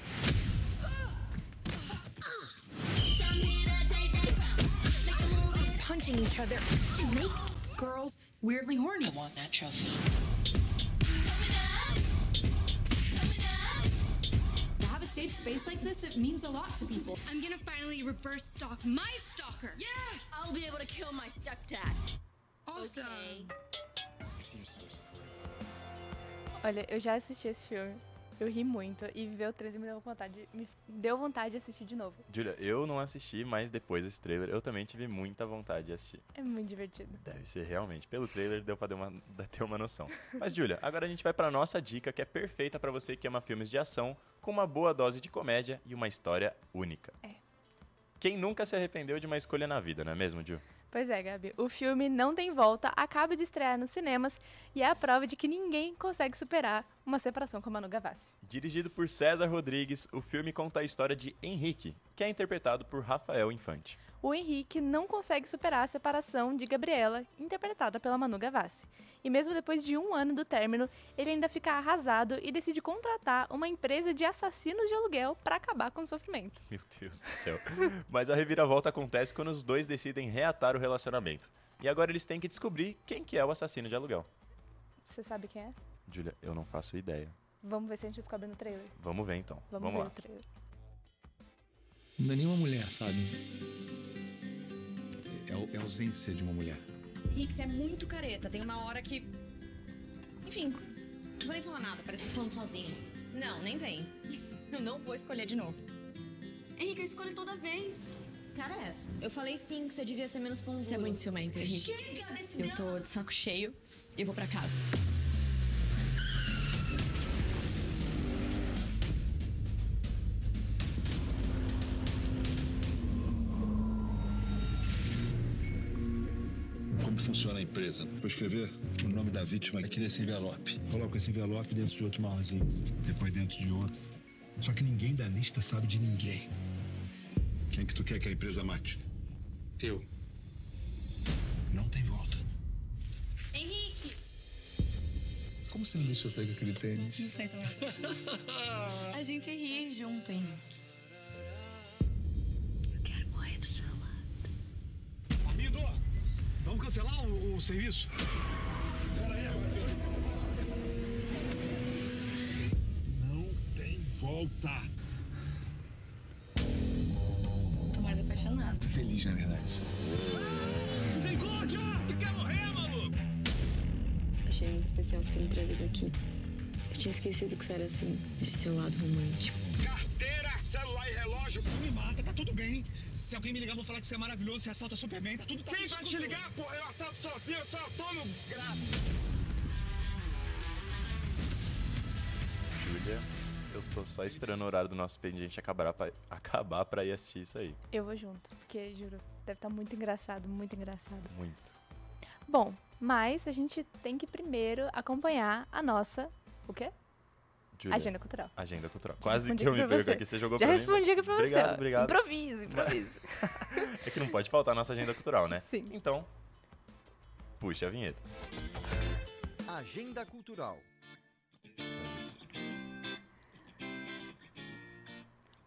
Punching each other.
It makes girls weirdly horny. I want that trophy. To have a safe space like this, it means a lot to people. I'm gonna finally reverse stalk my stalker.
Yeah, I'll be able to kill my stepdad.
Awesome.
Olha, eu já assisti esse filme. Eu ri muito e ver o trailer me deu vontade, me deu vontade de assistir de novo.
Julia, eu não assisti, mas depois desse trailer eu também tive muita vontade de assistir.
É muito divertido.
Deve ser realmente. Pelo trailer deu pra ter uma, ter uma noção. Mas, Julia, agora a gente vai pra nossa dica que é perfeita pra você que ama filmes de ação, com uma boa dose de comédia e uma história única.
É.
Quem nunca se arrependeu de uma escolha na vida, não é mesmo, Ju?
Pois é, Gabi. O filme Não Tem Volta acaba de estrear nos cinemas e é a prova de que ninguém consegue superar uma separação com Manu Gavassi.
Dirigido por César Rodrigues, o filme conta a história de Henrique, que é interpretado por Rafael Infante.
O Henrique não consegue superar a separação de Gabriela, interpretada pela Manu Gavassi. E mesmo depois de um ano do término, ele ainda fica arrasado e decide contratar uma empresa de assassinos de aluguel para acabar com o sofrimento.
Meu Deus do céu. Mas a reviravolta acontece quando os dois decidem reatar o relacionamento. E agora eles têm que descobrir quem que é o assassino de aluguel.
Você sabe quem é?
Julia, eu não faço ideia.
Vamos ver se a gente descobre no trailer.
Vamos ver então.
Vamos,
Vamos
ver
lá.
o trailer.
Não é nenhuma mulher, sabe? É, a- é a ausência de uma mulher.
Hicks é muito careta. Tem uma hora que. Enfim, não vou nem falar nada, parece que eu tô falando sozinho. Não, nem vem. Eu não vou escolher de novo. Henrique, eu escolho toda vez. Cara, é essa. Eu falei sim que você devia ser menos pão
Você é muito ciumento, Henrique.
Chega desse
Eu tô de saco cheio e vou pra casa.
Empresa? Vou escrever o nome da vítima aqui nesse envelope. Coloco esse envelope dentro de outro marronzinho. Depois dentro de outro. Só que ninguém da lista sabe de ninguém. Quem que tu quer que a empresa mate? Eu. Não tem volta.
Henrique!
Como você me deixou sair com aquele tênis?
Não sei também. A gente ri junto, Henrique.
Cancelar o, o serviço?
Não tem volta.
Tô mais apaixonado.
Tô feliz, na verdade.
Misericórdia! Tu quer morrer, maluco?
Achei muito especial você ter me trazido aqui. Eu tinha esquecido que você era assim, esse seu lado romântico.
Carteira, celular e relógio. Não me mata, tudo bem. Se alguém me ligar, eu vou falar que você é maravilhoso, você assalta super bem, tá tudo tá
Quem vai te ligar, porra? Eu assalto sozinho, eu sou autônomo, desgraça.
Julia, eu tô só esperando o horário do nosso expediente acabar pra, acabar pra ir assistir isso aí.
Eu vou junto, porque, juro, deve estar muito engraçado, muito engraçado.
Muito.
Bom, mas a gente tem que primeiro acompanhar a nossa. O quê?
Julia,
Agenda cultural.
Agenda cultural.
Já
Quase que eu me perco
você.
aqui. Você jogou
Já
pra mim.
respondi aqui pra você,
Obrigado, obrigado.
Improviso, improviso.
é que não pode faltar a nossa agenda cultural, né?
Sim.
Então, puxa a vinheta.
Agenda Cultural.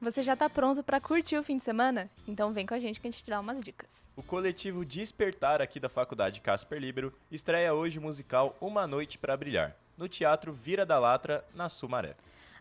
Você já tá pronto pra curtir o fim de semana? Então vem com a gente que a gente te dá umas dicas.
O coletivo Despertar aqui da Faculdade Casper Libero estreia hoje o musical Uma Noite pra Brilhar, no Teatro Vira da Latra, na Sumaré.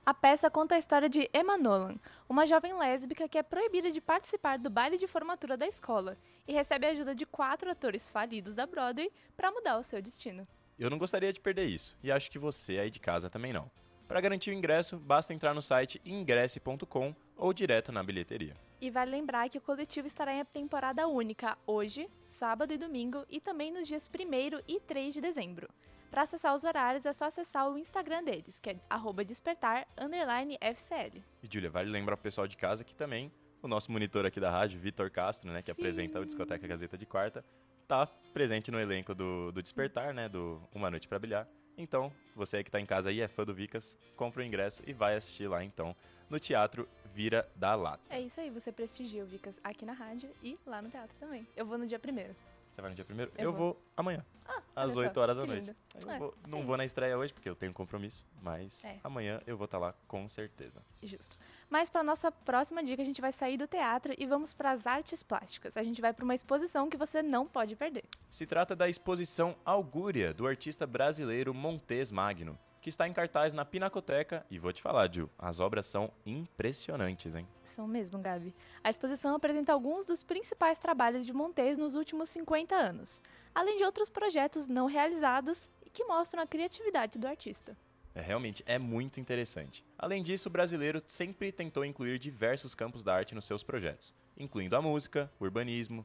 A peça conta a história de Emma Nolan, uma jovem lésbica que é proibida de participar do baile de formatura da escola e recebe a ajuda de quatro atores falidos da Broadway para mudar o seu destino.
Eu não gostaria de perder isso, e acho que você aí de casa também não. Para garantir o ingresso, basta entrar no site ingresse.com ou direto na bilheteria.
E vale lembrar que o coletivo estará em temporada única hoje, sábado e domingo, e também nos dias 1 e 3 de dezembro. Para acessar os horários é só acessar o Instagram deles, que é arroba despertar underline FCL.
E, Júlia, vale lembrar pro pessoal de casa que também o nosso monitor aqui da rádio, Vitor Castro, né, que apresenta o Discoteca Gazeta de Quarta, tá presente no elenco do, do Despertar, né, do Uma Noite para Bilhar. Então, você que tá em casa e é fã do Vicas, compra o ingresso e vai assistir lá, então, no Teatro Vira da Lata.
É isso aí, você prestigia o Vicas aqui na rádio e lá no teatro também. Eu vou no dia primeiro.
Você vai no dia primeiro?
Eu
Eu,
vou.
vou. amanhã.
Ah,
às
olha
8
só,
horas da noite.
É,
vou-
é
não
isso.
vou na estreia hoje, porque eu tenho compromisso, mas
É.
amanhã eu vou estar lá com certeza.
Justo. Mas para nossa próxima dica, a gente vai sair do teatro e vamos para as artes plásticas. A gente vai para uma exposição que você não pode perder.
Se trata da exposição Augúria, do artista brasileiro Montes Magno, que está em cartaz na Pinacoteca. E vou te falar, Gil, as obras são impressionantes, hein?
São mesmo, Gabi. A exposição apresenta alguns dos principais trabalhos de Montes nos últimos 50 anos, além de outros projetos não realizados e que mostram a criatividade do artista.
É, realmente é muito interessante. Além disso, o brasileiro sempre tentou incluir diversos campos da arte nos seus projetos, incluindo a música, o urbanismo,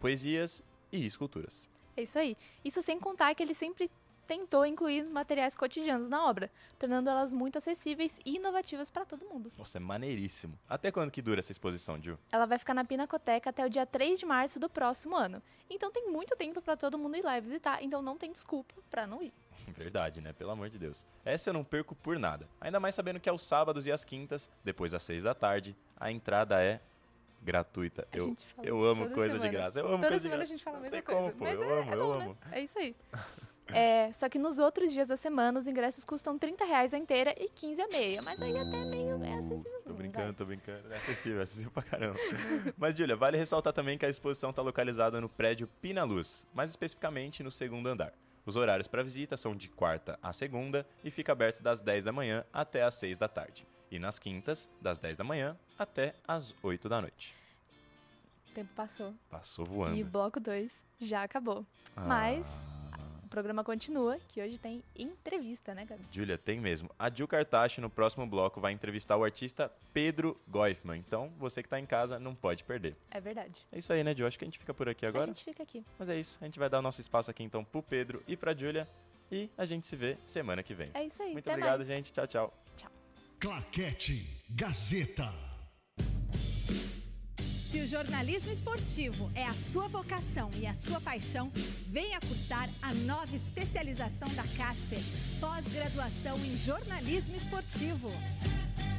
poesias e esculturas.
É isso aí. Isso sem contar que ele sempre tentou incluir materiais cotidianos na obra, tornando elas muito acessíveis e inovativas para todo mundo.
Nossa, é maneiríssimo. Até quando que dura essa exposição, Gil?
Ela vai ficar na Pinacoteca até o dia 3 de março do próximo ano. Então tem muito tempo para todo mundo ir lá visitar, então não tem desculpa para não ir.
Verdade, né? Pelo amor de Deus. Essa eu não perco por nada. Ainda mais sabendo que aos sábados e às quintas, depois das seis da tarde, a entrada é gratuita.
A
Eu, eu amo coisa de
semana.
graça. Eu amo
Toda
coisa de
semana
graça.
a gente fala a mesma
tem como,
coisa.
pô.
Mas
eu
é,
amo,
é
eu
bom, né?
amo.
É isso aí. É, só que nos outros dias da semana, os ingressos custam 30 reais a inteira e 15 a meia. Mas aí até meio é acessível.
Tô brincando, tô brincando. É acessível, é acessível pra caramba. Mas, Júlia, vale ressaltar também que a exposição está localizada no prédio Pina Luz, mais especificamente no segundo andar. Os horários para visita são de quarta a segunda e fica aberto das 10 da manhã até as 6 da tarde. E nas quintas, das 10 da manhã até as 8 da noite.
O tempo passou.
Passou voando.
E o bloco 2 já acabou.
Ah.
Mas o programa continua, que hoje tem entrevista, né, Gabi?
Júlia, tem mesmo. A Gil Kartashi, no próximo bloco, vai entrevistar o artista Pedro Goifman. Então, você que tá em casa, não pode perder.
É verdade.
É isso aí, né, Gil? Acho que a gente fica por aqui agora.
A gente fica aqui.
Mas é isso. A gente vai dar o nosso espaço aqui, então, pro Pedro e pra Júlia. E a gente se vê semana que vem.
É isso aí.
Muito
até
obrigado,
mais.
gente. Tchau, tchau.
Claquete Gazeta.
Se o jornalismo esportivo é a sua vocação e a sua paixão, venha cursar a nova especialização da Casper, pós-graduação em jornalismo esportivo.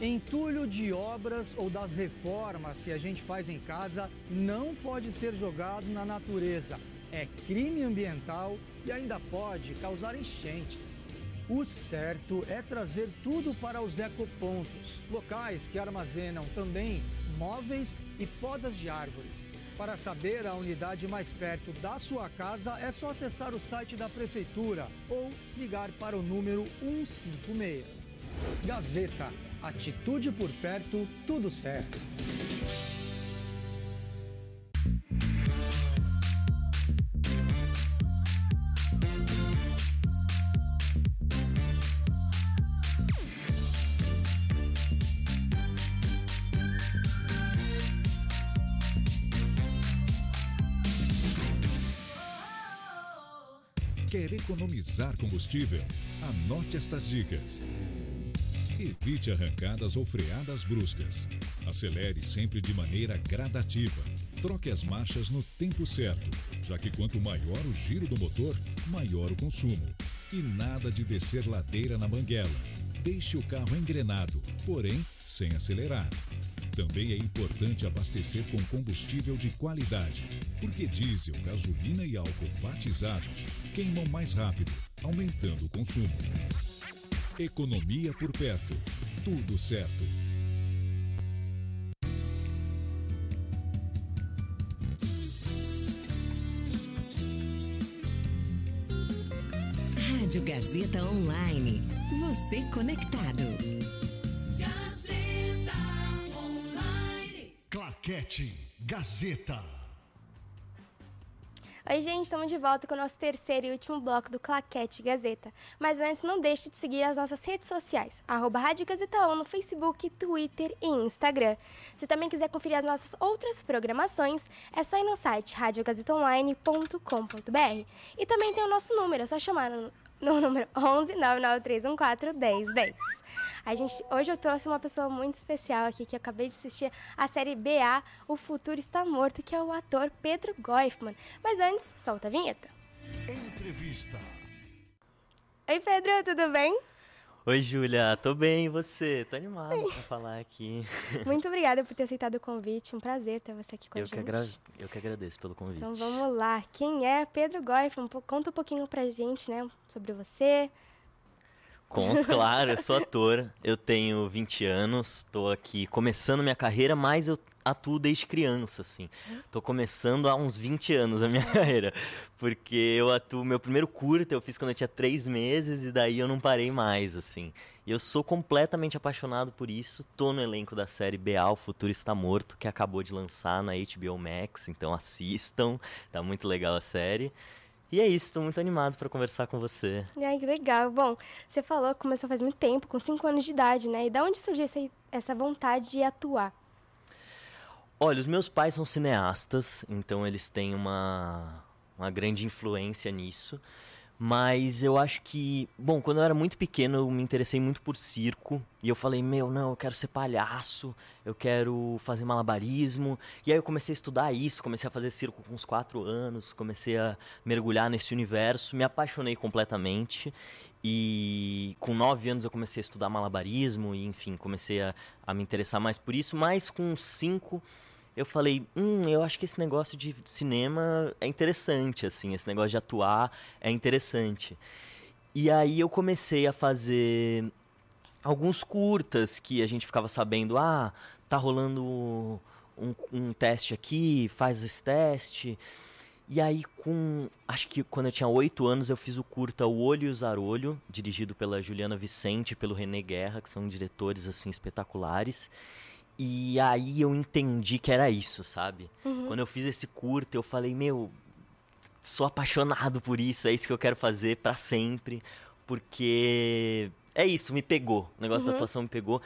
Entulho de obras ou das reformas que a gente faz em casa não pode ser jogado na natureza. É crime ambiental e ainda pode causar enchentes. O certo é trazer tudo para os ecopontos, locais que armazenam também móveis e podas de árvores. Para saber a unidade mais perto da sua casa, é só acessar o site da prefeitura ou ligar para o número 156. Gazeta, atitude por perto, tudo certo.
Quer economizar combustível? Anote estas dicas. Evite arrancadas ou freadas bruscas. Acelere sempre de maneira gradativa. Troque as marchas no tempo certo, já que quanto maior o giro do motor, maior o consumo. E nada de descer ladeira na banguela. Deixe o carro engrenado, porém sem acelerar. Também é importante abastecer com combustível de qualidade, porque diesel, gasolina e álcool batizados queimam mais rápido, aumentando o consumo. Economia por perto. Tudo certo.
Rádio Gazeta Online. Você conectado.
Gazeta Online. Claquete Gazeta.
Oi, gente, estamos de volta com o nosso terceiro e último bloco do Claquete Gazeta. Mas antes, não deixe de seguir as nossas redes sociais, Rádio Gazeta On no Facebook, Twitter e Instagram. Se também quiser conferir as nossas outras programações, é só ir no site radiogazetaonline.com.br. E também tem o nosso número, é só chamar no, no número 11 99314 1010. A gente, hoje eu trouxe uma pessoa muito especial aqui que eu acabei de assistir a série BA O Futuro Está Morto, que é o ator Pedro Goifman. Mas antes, solta a vinheta.
Entrevista.
Oi, Pedro, tudo bem?
Oi, Júlia, tô bem, e você? Tô animado pra falar aqui.
Muito obrigada por ter aceitado o convite. Um prazer ter você aqui com
eu
a
que
gente.
agra... Eu que agradeço pelo convite.
Então vamos lá. Quem é Pedro Goifman? Conta um pouquinho pra gente, né, sobre você.
Conto, claro, eu sou ator, eu tenho 20 anos, tô aqui começando minha carreira, mas eu atuo desde criança, assim. Tô começando há uns 20 anos a minha carreira, porque eu atuo, meu primeiro curta eu fiz quando eu tinha 3 meses e daí eu não parei mais, assim. E eu sou completamente apaixonado por isso, tô no elenco da série BA, O Futuro Está Morto, que acabou de lançar na HBO Max, então assistam, tá muito legal a série. E é isso, estou muito animado para conversar com você.
Ai, que legal. Bom, você falou que começou faz muito tempo, com 5 anos de idade, né? E da onde surgiu essa, essa vontade de atuar?
Olha, os meus pais são cineastas, então eles têm uma, uma grande influência nisso. Mas eu acho que, bom, quando eu era muito pequeno eu me interessei muito por circo e eu falei, meu, não, eu quero ser palhaço, eu quero fazer malabarismo. E aí eu comecei a estudar isso, comecei a fazer circo com uns quatro anos, comecei a mergulhar nesse universo, me apaixonei completamente. E com nove anos eu comecei a estudar malabarismo e, enfim, comecei a, a me interessar mais por isso. Mas com cinco eu falei, hum, eu acho que esse negócio de cinema é interessante, assim, esse negócio de atuar é interessante. E aí eu comecei a fazer alguns curtas que a gente ficava sabendo, ah, tá rolando um, um teste aqui, faz esse teste. E aí, com. Acho que quando eu tinha oito anos, eu fiz o curta O Olho e o Zarolho, dirigido pela Juliana Vicente e pelo René Guerra, que são diretores assim espetaculares. E aí eu entendi que era isso, sabe?
Uhum.
Quando eu fiz esse curto, eu falei, meu, sou apaixonado por isso, é isso que eu quero fazer para sempre, porque é isso, me pegou, o negócio
Uhum.
da atuação me pegou.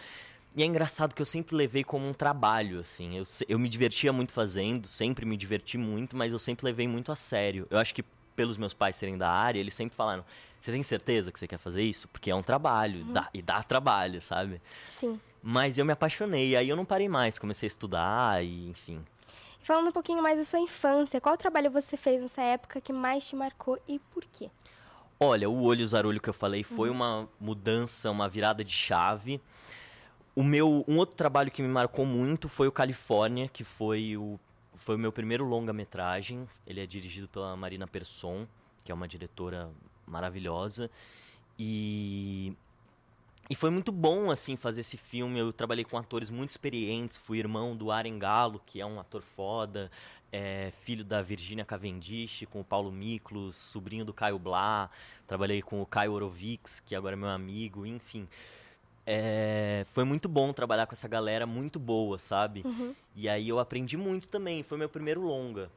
E é engraçado que eu sempre levei como um trabalho, assim. Eu, eu me divertia muito fazendo, sempre me diverti muito, mas eu sempre levei muito a sério. Eu acho que pelos meus pais serem da área, eles sempre falaram: Você tem certeza que você quer fazer isso? Porque é um trabalho,
Uhum.
dá, e dá trabalho, sabe?
Sim.
Mas eu me apaixonei, aí eu não parei mais, comecei a estudar e enfim.
Falando um pouquinho mais da sua infância, qual trabalho você fez nessa época que mais te marcou e por quê?
Olha, o olho zarolho que eu falei foi
Uhum.
uma mudança, uma virada de chave. O meu, um outro trabalho que me marcou muito foi o Califórnia, que foi o, foi o meu primeiro longa-metragem. Ele é dirigido pela Marina Persson, que é uma diretora maravilhosa. E e foi muito bom, assim, fazer esse filme. Eu trabalhei com atores muito experientes. Fui irmão do Aren Galo, que é um ator foda. é, filho da Virginia Cavendish, com o Paulo Miklos. Sobrinho do Caio Blá. Trabalhei com o Caio Orovics, que agora é meu amigo. Enfim, é, foi muito bom trabalhar com essa galera muito boa, sabe?
Uhum.
E aí eu aprendi muito também. Foi meu primeiro longa.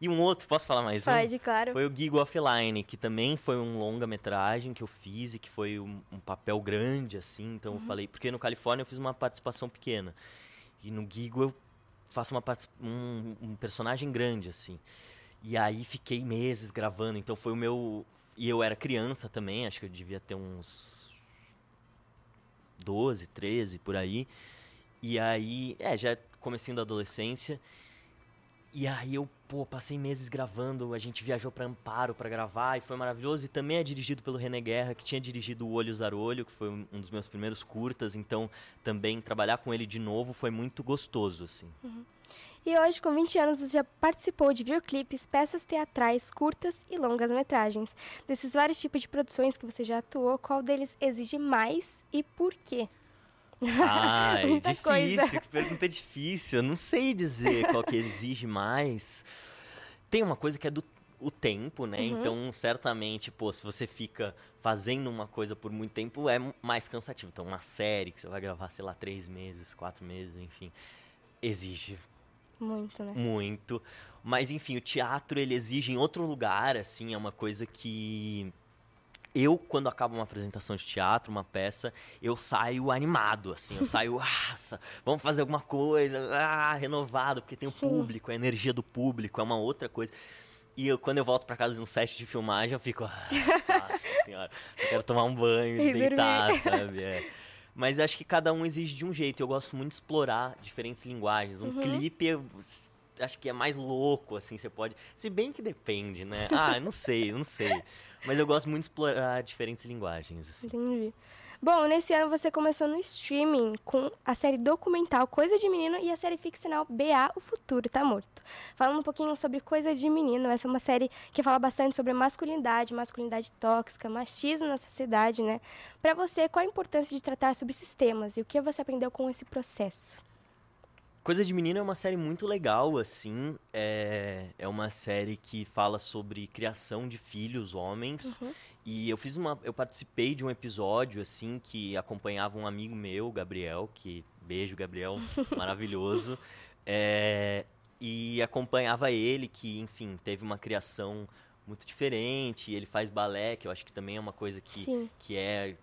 E um outro, posso falar mais um?
Pode, claro.
Foi o Gig Offline, que também foi um longa-metragem que eu fiz e que foi um, um papel grande, assim. Então eu
Uhum.
falei, porque no Califórnia eu fiz uma participação pequena. E no Gigo eu faço uma um, um personagem grande, assim. E aí fiquei meses gravando, então foi o meu. E eu era criança também, acho que eu devia ter uns 12, 13 por aí. E aí, é, já comecinho da adolescência. E aí eu, pô, passei meses gravando, a gente viajou pra Amparo pra gravar e foi maravilhoso. E também é dirigido pelo René Guerra, que tinha dirigido O Olho Zarolho, que foi um um dos meus primeiros curtas, então também trabalhar com ele de novo foi muito gostoso, assim.
Uhum. E hoje, com 20 anos, você já participou de videoclipes, peças teatrais, curtas e longas metragens. Desses vários tipos de produções que você já atuou, qual deles exige mais e por quê?
Ah, é difícil,
coisa.
que pergunta difícil. Eu não sei dizer qual que exige mais. Tem uma coisa que é do o tempo, né?
Uhum.
Então, certamente, pô, se você fica fazendo uma coisa por muito tempo, é mais cansativo. Então, uma série que você vai gravar, sei lá, três meses, quatro meses, enfim, exige
Muito, né?
muito. Mas, enfim, o teatro, ele exige em outro lugar, assim, é uma coisa que... Eu, quando acabo uma apresentação de teatro, uma peça, eu saio animado, assim, eu saio, nossa, vamos fazer alguma coisa, ah, renovado, porque tem o
Sim.
público, a energia do público, é uma outra coisa. E eu, quando eu volto pra casa de um set de filmagem, eu fico, ah, nossa senhora, eu quero tomar um banho,
E
deitar, sabe? É. Mas acho que cada um exige de um jeito. Eu gosto muito de explorar diferentes linguagens. Um
Uhum.
clipe, eu acho que é mais louco, assim, você pode. Se bem que depende, né? Ah, não sei, não sei. Mas eu gosto muito de explorar diferentes linguagens, assim.
Entendi. Bom, nesse ano você começou no streaming com a série documental Coisa de Menino e a série ficcional BA O Futuro Tá Morto. Falando um pouquinho sobre Coisa de Menino, essa é uma série que fala bastante sobre masculinidade, masculinidade tóxica, machismo na sociedade, né? Pra você, qual a importância de tratar sobre esses temas e o que você aprendeu com esse processo?
Coisa de Menino é uma série muito legal, assim. É, é uma série que fala sobre criação de filhos, homens.
Uhum.
E eu fiz uma. Eu participei de um episódio, assim, que acompanhava um amigo meu, Gabriel, que. Beijo, Gabriel, maravilhoso. É, e acompanhava ele, que, enfim, teve uma criação muito diferente. Ele faz balé, que eu acho que também é uma coisa que,
Sim.
que é.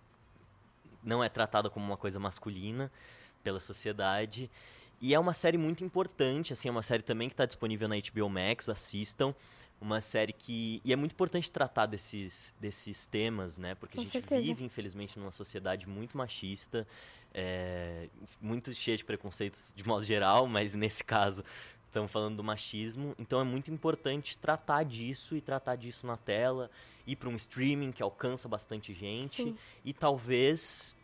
Não é tratada como uma coisa masculina pela sociedade. E é uma série muito importante, assim, é uma série também que está disponível na HBO Max, assistam. Uma série que. E é muito importante tratar desses, desses temas, né? Porque
Com
a gente
certeza.
vive, infelizmente, numa sociedade muito machista, é, muito cheia de preconceitos de modo geral, mas nesse caso estamos falando do machismo. Então é muito importante tratar disso e tratar disso na tela, ir para um streaming que alcança bastante gente
Sim.
e talvez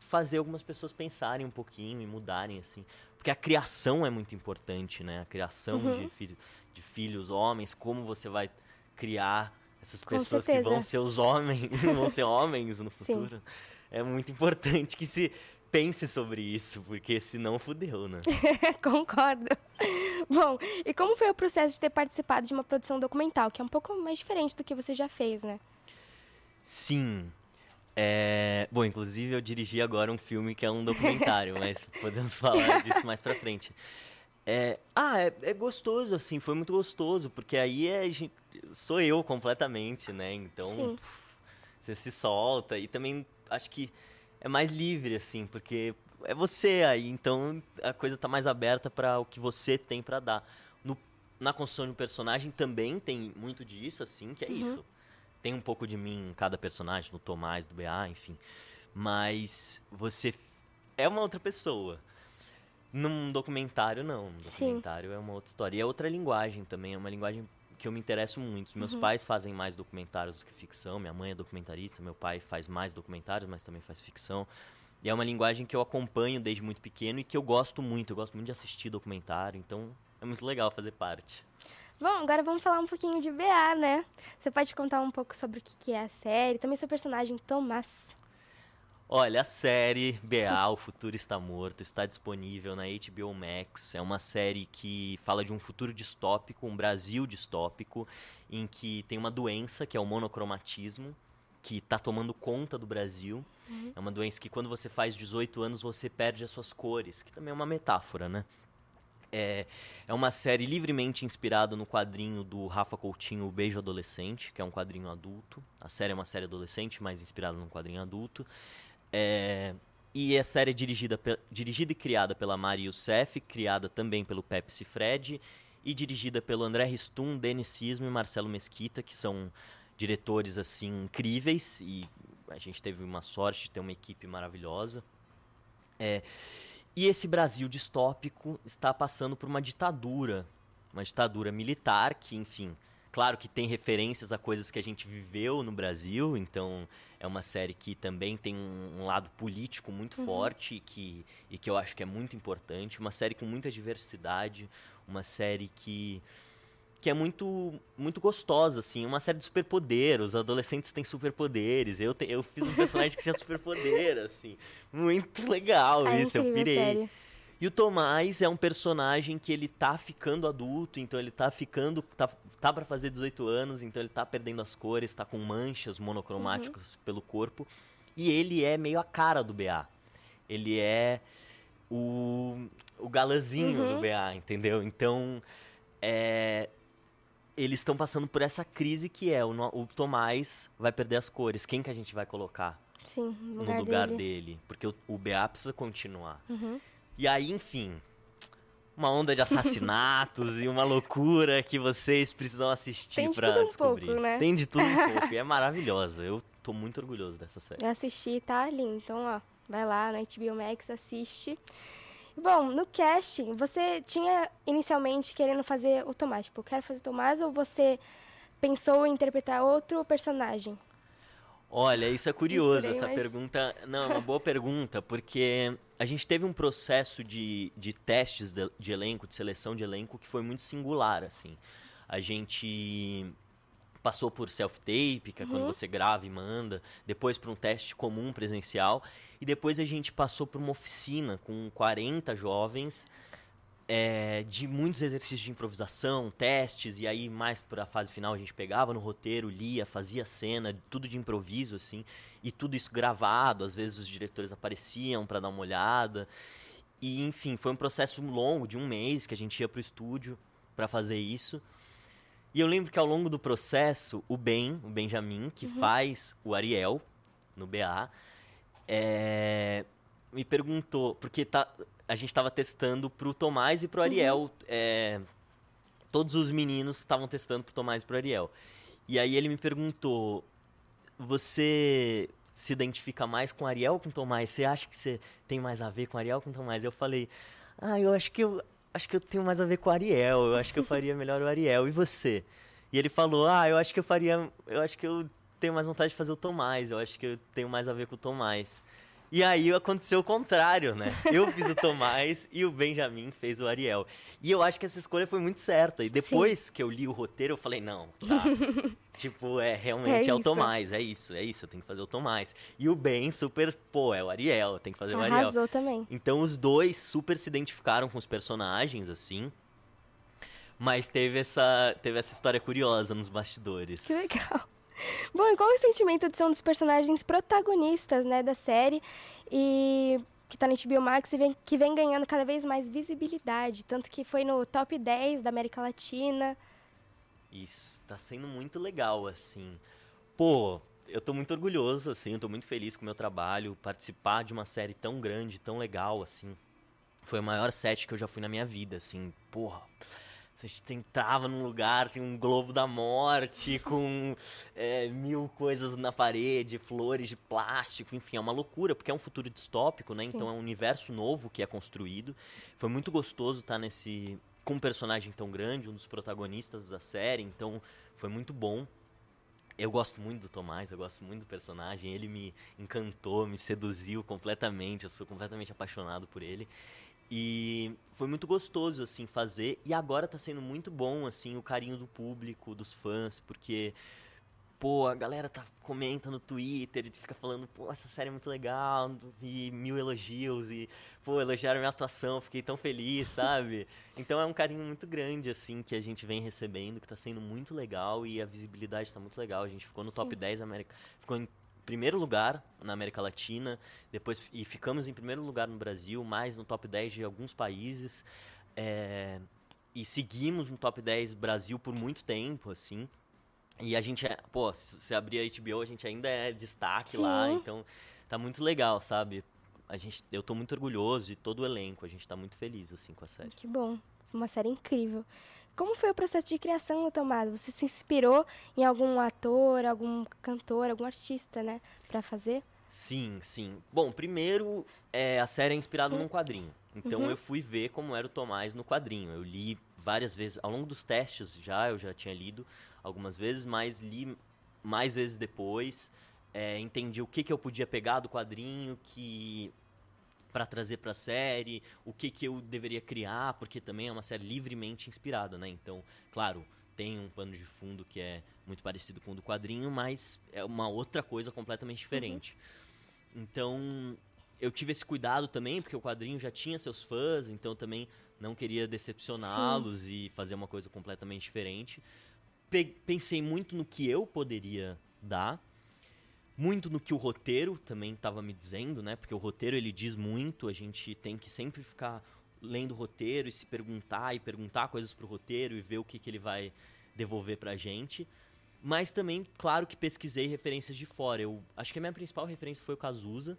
fazer algumas pessoas pensarem um pouquinho e mudarem assim. Porque a criação é muito importante, né? A criação
Uhum.
de, filho, de filhos homens, como você vai criar essas
Com
pessoas que vão ser os homens, vão ser homens no
Sim.
futuro. É muito importante que se pense sobre isso, porque senão fudeu, né?
Concordo. Bom, e como foi o processo de ter participado de uma produção documental, que é um pouco mais diferente do que você já fez, né?
Sim. É, Bom, inclusive eu dirigi agora um filme que é um documentário, mas podemos falar disso mais pra frente. É, Ah, é, é gostoso, assim, foi muito gostoso, porque aí é, sou eu completamente, né? Então, puf, você se solta e também acho que é mais livre, assim, porque é você aí, então a coisa tá mais aberta para o que você tem pra dar. No- na construção de um personagem também tem muito disso, assim, que é
Uhum.
isso. Tem um pouco de mim em cada personagem, no Tomás, do BA, enfim. Mas você é uma outra pessoa. Num documentário, não. Um
Sim.
documentário é uma outra história. E é outra linguagem também, é uma linguagem que eu me interesso muito. Meus
Uhum.
pais fazem mais documentários do que ficção. Minha mãe é documentarista, meu pai faz mais documentários, mas também faz ficção. E é uma linguagem que eu acompanho desde muito pequeno e que eu gosto muito. Eu gosto muito de assistir documentário, então é muito legal fazer parte.
Bom, agora vamos falar um pouquinho de BA, né? Você pode contar um pouco sobre o que é a série, também seu personagem Tomás.
Olha, a série BA, O Futuro Está Morto, está disponível na HBO Max. É uma série que fala de um futuro distópico, um Brasil distópico, em que tem uma doença, que é o monocromatismo, que está tomando conta do Brasil.
Uhum.
É uma doença que quando você faz 18 anos, você perde as suas cores, que também é uma metáfora, né? É, é uma série livremente inspirada no quadrinho do Rafa Coutinho, O Beijo Adolescente, que é um quadrinho adulto. A série é uma série adolescente, mas inspirada num quadrinho adulto. É, e a série é dirigida, dirigida e criada pela Mari Youssef, criada também pelo Pepsi Fred, e dirigida pelo André Ristum, Denis Sismo e Marcelo Mesquita, que são diretores assim incríveis e a gente teve uma sorte de ter uma equipe maravilhosa. É, e esse Brasil distópico está passando por uma ditadura, uma ditadura militar que, enfim, claro que tem referências a coisas que a gente viveu no Brasil, então é uma série que também tem um, um lado político muito
Uhum.
forte que, e que eu acho que é muito importante, uma série com muita diversidade, uma série que que é muito muito gostosa, assim, uma série de superpoder, os adolescentes têm superpoderes, eu, te- eu fiz um personagem que tinha superpoder, assim, muito legal
É
isso, eu
incrível
pirei. E o Tomás é um personagem que ele tá ficando adulto, então ele tá ficando. tá, tá para fazer 18 anos, então ele tá perdendo as cores, tá com manchas monocromáticas pelo corpo. E ele é meio a cara do BA. Ele é o, o galãzinho
Uhum.
do BA, entendeu? Então, é, eles estão passando por essa crise que é o, o Tomás vai perder as cores. Quem que a gente vai colocar
Sim, no
no
lugar,
lugar
dele.
dele? Porque o, o BA precisa continuar.
Uhum.
E aí, enfim, uma onda de assassinatos e uma loucura que vocês precisam assistir
Tem de
pra
tudo um
descobrir.
pouco, né?
Tem de tudo um pouco. E é maravilhosa. Eu tô muito orgulhoso dessa série.
Eu assisti, tá lindo. Então, ó, vai lá na HBO Max, assiste. Bom, no casting, você tinha inicialmente querendo fazer o Tomás. Tipo, quero fazer o Tomás ou você pensou em interpretar outro personagem?
Olha, isso é curioso,
Misturei,
essa
mas-
pergunta. Não, é uma boa pergunta, porque a gente teve um processo de, de testes de, de elenco, de seleção de elenco, que foi muito singular, assim. A gente passou por self-tape, que é quando
Uhum.
você grava e manda, depois por um teste comum presencial, e depois a gente passou por uma oficina com 40 jovens é, de muitos exercícios de improvisação, testes, e aí mais para a fase final a gente pegava no roteiro, lia, fazia cena, tudo de improviso, assim, e tudo isso gravado, às vezes os diretores apareciam para dar uma olhada, e enfim, foi um processo longo, de um mês, que a gente ia pro estúdio para fazer isso, e eu lembro que ao longo do processo, o Ben, o Benjamin, que
Uhum.
faz o Ariel no BA, é, me perguntou, porque tá, a gente estava testando pro Tomás e pro Ariel. é, todos os meninos estavam testando pro Tomás e pro Ariel. E aí ele me perguntou: Você se identifica mais com Ariel ou com Tomás? Você acha que você tem mais a ver com Ariel ou com Tomás? Eu falei: Ah, eu acho que eu acho que eu tenho mais a ver com o Ariel. Eu acho que eu faria melhor o Ariel. E você? E ele falou: Ah, eu acho que eu faria. Eu acho que eu tenho mais vontade de fazer o Tomás. Eu acho que eu tenho mais a ver com o Tomás. E aí aconteceu o contrário, né? Eu fiz o Tomás e o Benjamin fez o Ariel. E eu acho que essa escolha foi muito certa. E depois que eu li o roteiro, eu falei, não, tá. tipo, é realmente
É
é, o. Tomás, é isso, é isso, eu tenho que fazer o Tomás. E o Ben super, pô, é o Ariel, tem que fazer o Ariel.
Arrasou também.
Então os dois super se identificaram com os personagens, assim. Mas teve essa, teve essa história curiosa nos bastidores.
Que legal. Bom, e qual é o sentimento de ser um dos personagens protagonistas, né, da série e que tá na HBO Max e vem, que vem ganhando cada vez mais visibilidade, tanto que foi no top 10 da América Latina.
Isso, tá sendo muito legal, assim. Pô, eu tô muito orgulhoso, assim, eu tô muito feliz com o meu trabalho. Participar de uma série tão grande, tão legal, assim. Foi o maior set que eu já fui na minha vida, assim. Porra, você entrava num lugar, tinha um globo da morte, com é, mil coisas na parede, flores de plástico, enfim, é uma loucura, porque é um futuro distópico, né? Então
Sim.
é um universo novo que é construído. Foi muito gostoso estar nesse. com um personagem tão grande, um dos protagonistas da série, então foi muito bom. Eu gosto muito do Tomás, eu gosto muito do personagem, ele me encantou, me seduziu completamente, eu sou completamente apaixonado por ele. E foi muito gostoso, assim, fazer. E agora tá sendo muito bom, assim, o carinho do público, dos fãs, porque, pô, a galera tá comenta no Twitter e fica falando, pô, essa série é muito legal, e mil elogios, e, pô, elogiaram minha atuação, fiquei tão feliz, sabe? Então é um carinho muito grande, assim, que a gente vem recebendo, que tá sendo muito legal, e a visibilidade tá muito legal. A gente ficou no top
Sim.
10 da América. Ficou em primeiro lugar na América Latina, depois e ficamos em primeiro lugar no Brasil, mais no top 10 de alguns países. é, e seguimos no top 10 Brasil por muito tempo, assim. E a gente é, pô, se abrir a HBO, a gente ainda é destaque lá,
Sim.
então tá muito legal, sabe? A gente, eu tô muito orgulhoso e todo o elenco, a gente tá muito feliz, assim, com a série.
Que bom, uma série incrível. Como foi o processo de criação do Tomás? Você se inspirou em algum ator, algum cantor, algum artista, né, Pra fazer?
Sim, sim. Bom, primeiro, é, a série é inspirada num quadrinho. Então
Uhum.
eu fui ver como era o Tomás no quadrinho. Eu li várias vezes, ao longo dos testes já, eu já tinha lido algumas vezes, mas li mais vezes depois. é, entendi o que, que eu podia pegar do quadrinho, que para trazer para a série, o que, que eu deveria criar, porque também é uma série livremente inspirada, né? Então, claro, tem um pano de fundo que é muito parecido com o do quadrinho, mas é uma outra coisa completamente diferente. Então, eu tive esse cuidado também, porque o quadrinho já tinha seus fãs, então também não queria decepcioná-los e fazer uma coisa completamente diferente. Pe pensei muito no que eu poderia dar, muito no que o roteiro também estava me dizendo, né? Porque o roteiro ele diz muito, a gente tem que sempre ficar lendo o roteiro e se perguntar e perguntar coisas pro roteiro e ver o que, que ele vai devolver pra gente. Mas também, claro que pesquisei referências de fora. Eu acho que a minha principal referência foi o Cazuza,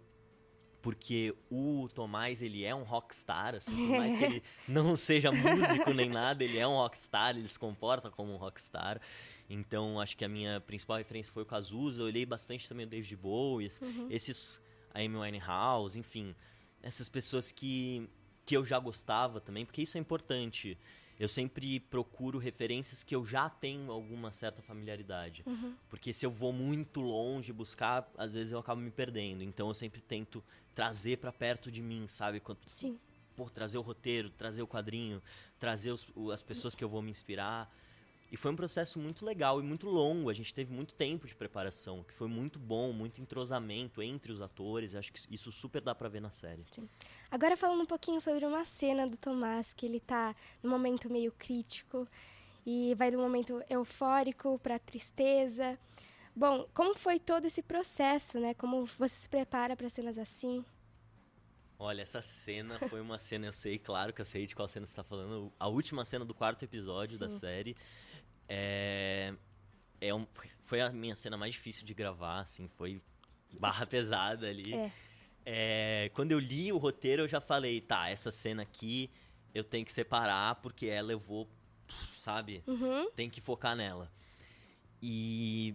porque o Tomás, ele é um rockstar, assim, por mais que ele não seja músico nem nada, ele é um rockstar, ele se comporta como um rockstar. Então, acho que a minha principal referência foi o Cazuza. Eu olhei bastante também o David Bowie,
Uhum.
esses a Amy Winehouse, enfim, essas pessoas que que eu já gostava também, porque isso é importante. Eu sempre procuro referências que eu já tenho alguma certa familiaridade.
Uhum.
Porque se eu vou muito longe buscar, às vezes eu acabo me perdendo. Então eu sempre tento trazer pra perto de mim, sabe? Quando,
Sim.
Pô, trazer o roteiro, trazer o quadrinho, trazer os- as pessoas que eu vou me inspirar. E foi um processo muito legal e muito longo. A gente teve muito tempo de preparação, que foi muito bom, muito entrosamento entre os atores. Acho que isso super dá pra ver na série.
Agora falando um pouquinho sobre uma cena do Tomás, que ele tá num momento meio crítico e vai do momento eufórico pra tristeza. Bom, como foi todo esse processo, né? Como você se prepara para cenas assim?
Olha, essa cena foi uma cena, eu sei, claro que eu sei de qual cena você tá falando. A última cena do quarto episódio da
Sim.
série. É, é um, foi a minha cena mais difícil de gravar, assim, foi barra pesada ali.
É.
É, quando eu li o roteiro, eu já falei, tá, essa cena aqui eu tenho que separar porque ela eu vou, sabe?
Uhum.
Tem que focar nela. E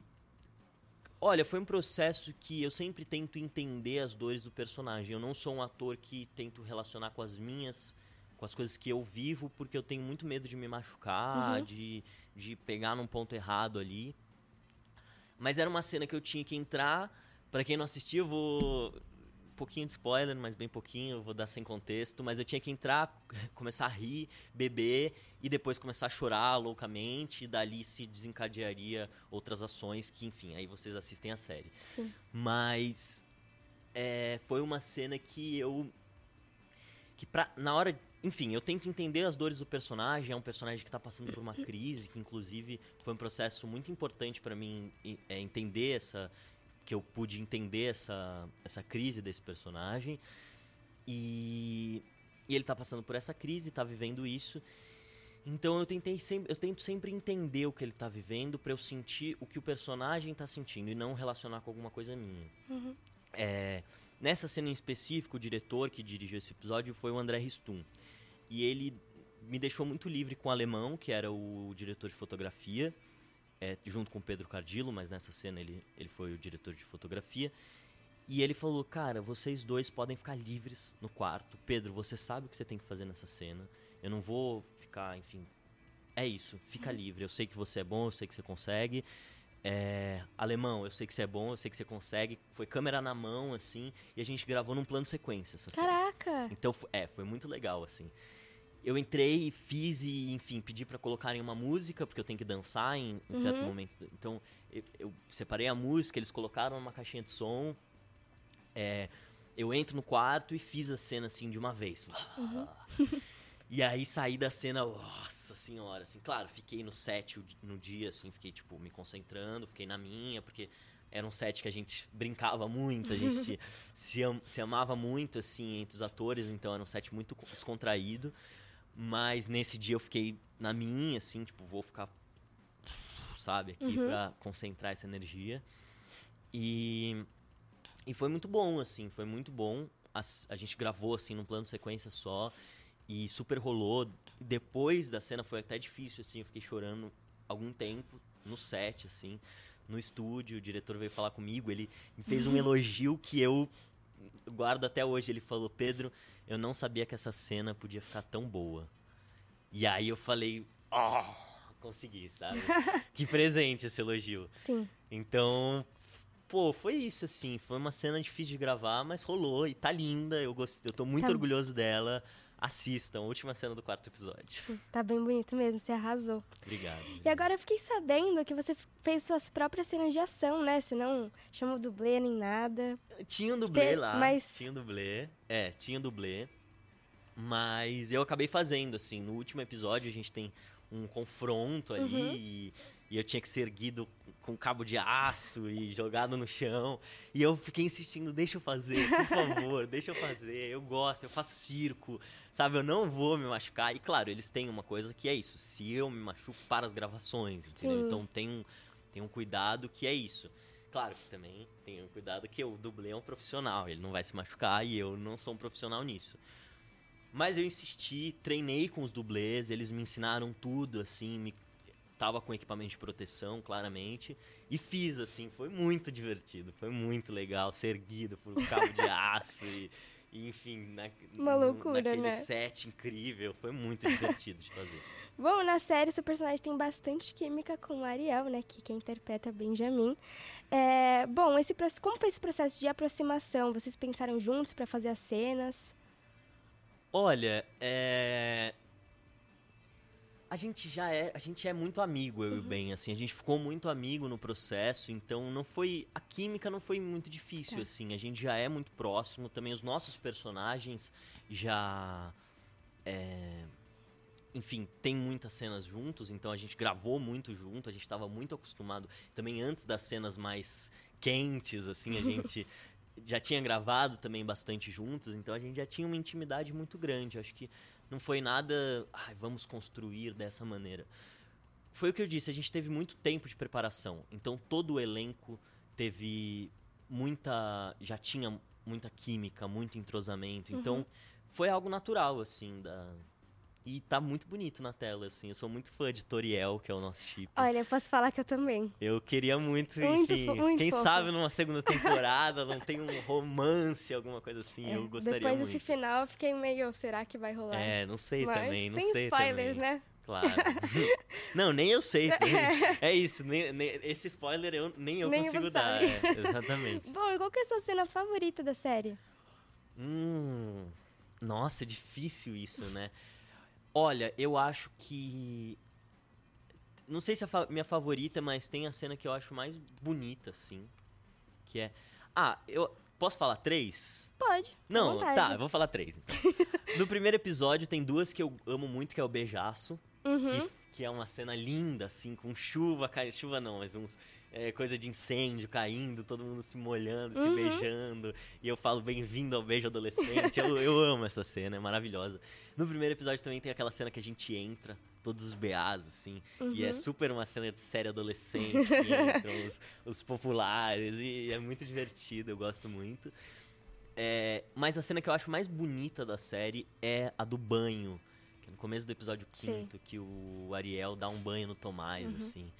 Olha, foi um processo que eu sempre tento entender as dores do personagem. Eu não sou um ator que tento relacionar com as minhas, com as coisas que eu vivo, porque eu tenho muito medo de me machucar,
Uhum.
de, de pegar num ponto errado ali. Mas era uma cena que eu tinha que entrar. Pra quem não assistiu, eu vou. Um pouquinho de spoiler, mas bem pouquinho, eu vou dar sem contexto. Mas eu tinha que entrar, começar a rir, beber e depois começar a chorar loucamente. E dali se desencadearia outras ações que, enfim, aí vocês assistem a série.
Sim.
Mas é, foi uma cena que eu. Que pra, na hora. Enfim, eu tento entender as dores do personagem. É um personagem que tá passando por uma crise, que inclusive foi um processo muito importante pra mim é, entender essa. Que eu pude entender essa, essa crise desse personagem. E, e ele tá passando por essa crise, tá vivendo isso. Então eu tentei sempre, eu tento sempre entender o que ele tá vivendo pra eu sentir o que o personagem tá sentindo e não relacionar com alguma coisa minha.
Uhum.
É, nessa cena em específico, o diretor que dirigiu esse episódio foi o André Ristum. E ele me deixou muito livre com o Alemão, que era o diretor de fotografia, é, junto com Pedro Cardillo, mas nessa cena ele, ele foi o diretor de fotografia. E ele falou: Cara, vocês dois podem ficar livres no quarto. Pedro, você sabe o que você tem que fazer nessa cena. Eu não vou ficar, enfim. É isso, fica livre. Eu sei que você é bom, eu sei que você consegue. É, alemão, eu sei que você é bom, eu sei que você consegue. Foi câmera na mão, assim, e a gente gravou num plano sequência essa cena.
Caraca!
Então, é, foi muito legal, assim. Eu entrei, fiz e, enfim, pedi pra colocarem uma música, porque eu tenho que dançar em, em certo
Uhum.
momento. Então, eu, eu separei a música, eles colocaram uma caixinha de som. É, eu entro no quarto e fiz a cena, assim, de uma vez.
Uhum.
E aí saí da cena, nossa senhora, assim, claro, fiquei no set no dia, assim, fiquei, tipo, me concentrando, fiquei na minha, porque era um set que a gente brincava muito, a gente se, am- se amava muito, assim, entre os atores, então era um set muito co- descontraído. Mas nesse dia eu fiquei na minha, assim, tipo, vou ficar, sabe, aqui
Uhum.
pra concentrar essa energia. E, e foi muito bom, assim, foi muito bom. As- a gente gravou, assim, num plano sequência só. E super rolou. Depois da cena foi até difícil, assim, eu fiquei chorando algum tempo no set, assim, no estúdio. O diretor veio falar comigo, ele me fez um elogio que eu guardo até hoje. Ele falou: Pedro, eu não sabia que essa cena podia ficar tão boa. E aí eu falei: Oh, consegui, sabe? que presente esse elogio.
Sim.
Então, pô, foi isso, assim. Foi uma cena difícil de gravar, mas rolou e tá linda. Eu gostei, eu tô muito
Tá.
orgulhoso dela. Assistam, a última cena do quarto episódio.
Tá bem bonito mesmo, você arrasou.
Obrigado.
E agora eu fiquei sabendo que você fez suas próprias cenas de ação, né? Você não chama dublê nem nada.
Tinha um dublê
Te-
lá,
mas-
tinha um dublê, é, tinha um dublê, mas eu acabei fazendo, assim, no último episódio a gente tem um confronto ali
Uhum.
e, e eu tinha que ser erguido com cabo de aço e jogado no chão, e eu fiquei insistindo, deixa eu fazer, por favor, deixa eu fazer, eu gosto, eu faço circo, sabe, eu não vou me machucar, e claro, eles têm uma coisa que é isso, se eu me machuco para as gravações, entendeu?
Sim.
Então tem um, tem um cuidado que é isso. Claro que também tem um cuidado que o dublê é um profissional, ele não vai se machucar e eu não sou um profissional nisso. Mas eu insisti, treinei com os dublês, eles me ensinaram tudo, assim, me... tava com equipamento de proteção, claramente, e fiz, assim, foi muito divertido, foi muito legal, ser erguido por um cabo de aço e, e, enfim, na...
Uma loucura,
naquele
né?
set incrível, foi muito divertido de fazer.
Bom, na série, seu personagem tem bastante química com o Ariel, né? Que quem interpreta é Benjamin. É, bom, esse, como foi esse processo de aproximação? Vocês pensaram juntos pra fazer as cenas?
Olha, é. A gente já é, a gente é muito amigo, eu e o Ben, assim, a gente ficou muito amigo no processo, então não foi, a química não foi muito difícil,
Tá.
assim, a gente já é muito próximo, também os nossos personagens já, é, enfim, tem muitas cenas juntos, então a gente gravou muito junto, a gente estava muito acostumado, também antes das cenas mais quentes, assim, a gente já tinha gravado também bastante juntos, então a gente já tinha uma intimidade muito grande. Acho que não foi nada, vamos construir dessa maneira. Foi o que eu disse, a gente teve muito tempo de preparação. Então todo o elenco teve muita, já tinha muita química, muito entrosamento. Então
Uhum.
foi algo natural assim da e tá muito bonito na tela assim. Eu sou muito fã de Toriel, que é o nosso chip.
Olha, eu posso falar que eu também.
Eu queria muito,
Muito
enfim,
muito
quem
fofo.
sabe numa segunda temporada não tem um romance, alguma coisa assim,
É,
eu gostaria
Depois
muito.
desse final, eu fiquei meio, será que vai rolar?
É, não sei
Mas
também, não
sem
sei
spoilers,
também.
né?
Claro. não, nem eu sei. É isso, nem, nem- esse spoiler eu, nem eu
Nem
consigo dar. é, exatamente.
Bom, e qual que é a sua cena favorita da série?
Hum, nossa, é difícil isso, né? Olha, eu acho que. Não sei se é a minha favorita, mas tem a cena que eu acho mais bonita, assim. Que é. Ah, eu. Posso falar três?
Pode.
Não, tá, eu vou falar três então. No primeiro episódio tem duas que eu amo muito, que é o Beijaço.
Uhum.
Que, que é uma cena linda, assim, com chuva caindo. Chuva não, mas uns. É, coisa de incêndio caindo, todo mundo se molhando, se
Uhum.
beijando. E eu falo, bem-vindo ao beijo adolescente. eu, eu amo essa cena, é maravilhosa. No primeiro episódio também tem aquela cena que a gente entra, todos os BAs, assim. E é
Uhum.
super uma cena de série adolescente, que entram os, os populares. E é muito divertido, eu gosto muito. É, mas a cena que eu acho mais bonita da série é a do banho. É no começo do episódio quinto, que o Ariel dá um banho no Tomás,
Uhum.
assim.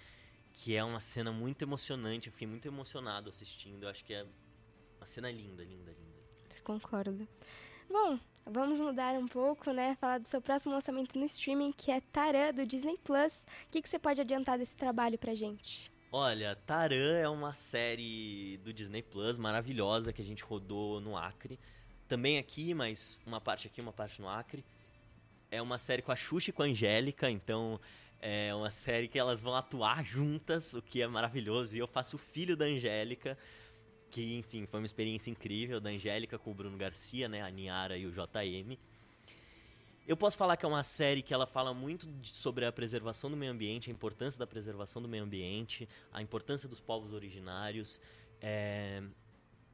Que é uma cena muito emocionante. Eu fiquei muito emocionado assistindo. Eu acho que é uma cena linda, linda, linda.
Concordo. Bom, vamos mudar um pouco, né? Falar do seu próximo lançamento no streaming, que é Tarã, do Disney Plus. O que, que você pode adiantar desse trabalho pra gente?
Olha, Taran é uma série do Disney Plus maravilhosa que a gente rodou no Acre. Também aqui, mas uma parte aqui, uma parte no Acre. É uma série com a Xuxa e com a Angélica, então é uma série que elas vão atuar juntas, o que é maravilhoso. E eu faço o filho da Angélica, que, enfim, foi uma experiência incrível, da Angélica com o Bruno Garcia, né, a Niara e o JM. Eu posso falar que é uma série que ela fala muito de- sobre a preservação do meio ambiente, a importância da preservação do meio ambiente, a importância dos povos originários. É,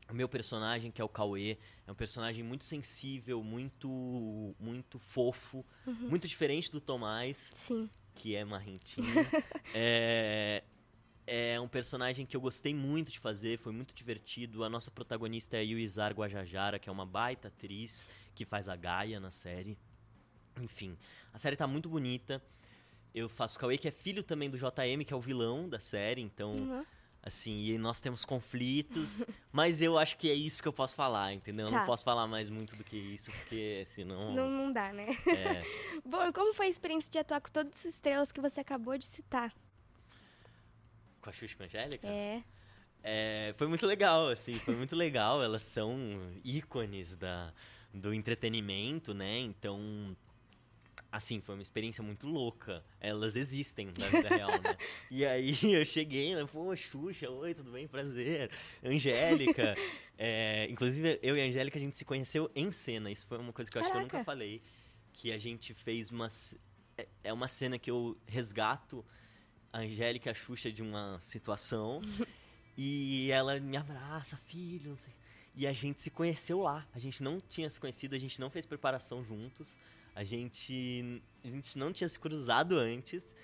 O meu personagem, que é o Cauê, é um personagem muito sensível, muito, muito fofo,
Uhum.
muito diferente do Tomás,
Sim.
Que é marrentinho. é, é um personagem que eu gostei muito de fazer, foi muito divertido. A nossa protagonista é a Yuizar Guajajara, que é uma baita atriz que faz a Gaia na série. Enfim, a série tá muito bonita. Eu faço Cauê, que é filho também do JM, que é o vilão da série, então,
Uhum.
Assim, e nós temos conflitos, mas eu acho que é isso que eu posso falar, entendeu? Eu
Tá.
não posso falar mais muito do que isso, porque senão.
Não, não dá, né?
É.
Bom, e como foi a experiência de atuar com todas essas estrelas que você acabou de citar?
Com a Xuxa e com a Angélica?
É.
É, foi muito legal, assim, foi muito legal. Elas são ícones da, do entretenimento, né? Então, assim, foi uma experiência muito louca. Elas existem na vida real, né? E aí eu cheguei, né? Pô, Xuxa, oi, tudo bem? Prazer. Angélica. É, inclusive, eu e a Angélica, a gente se conheceu em cena. Isso foi uma coisa que eu acho que eu nunca
Caraca.
falei. Que a gente fez uma... é- É uma cena que eu resgato a Angélica e a Xuxa de uma situação. e ela me abraça, filho, não sei. E a gente se conheceu lá. A gente não tinha se conhecido, a gente não fez preparação juntos. A gente, a gente não tinha se cruzado antes.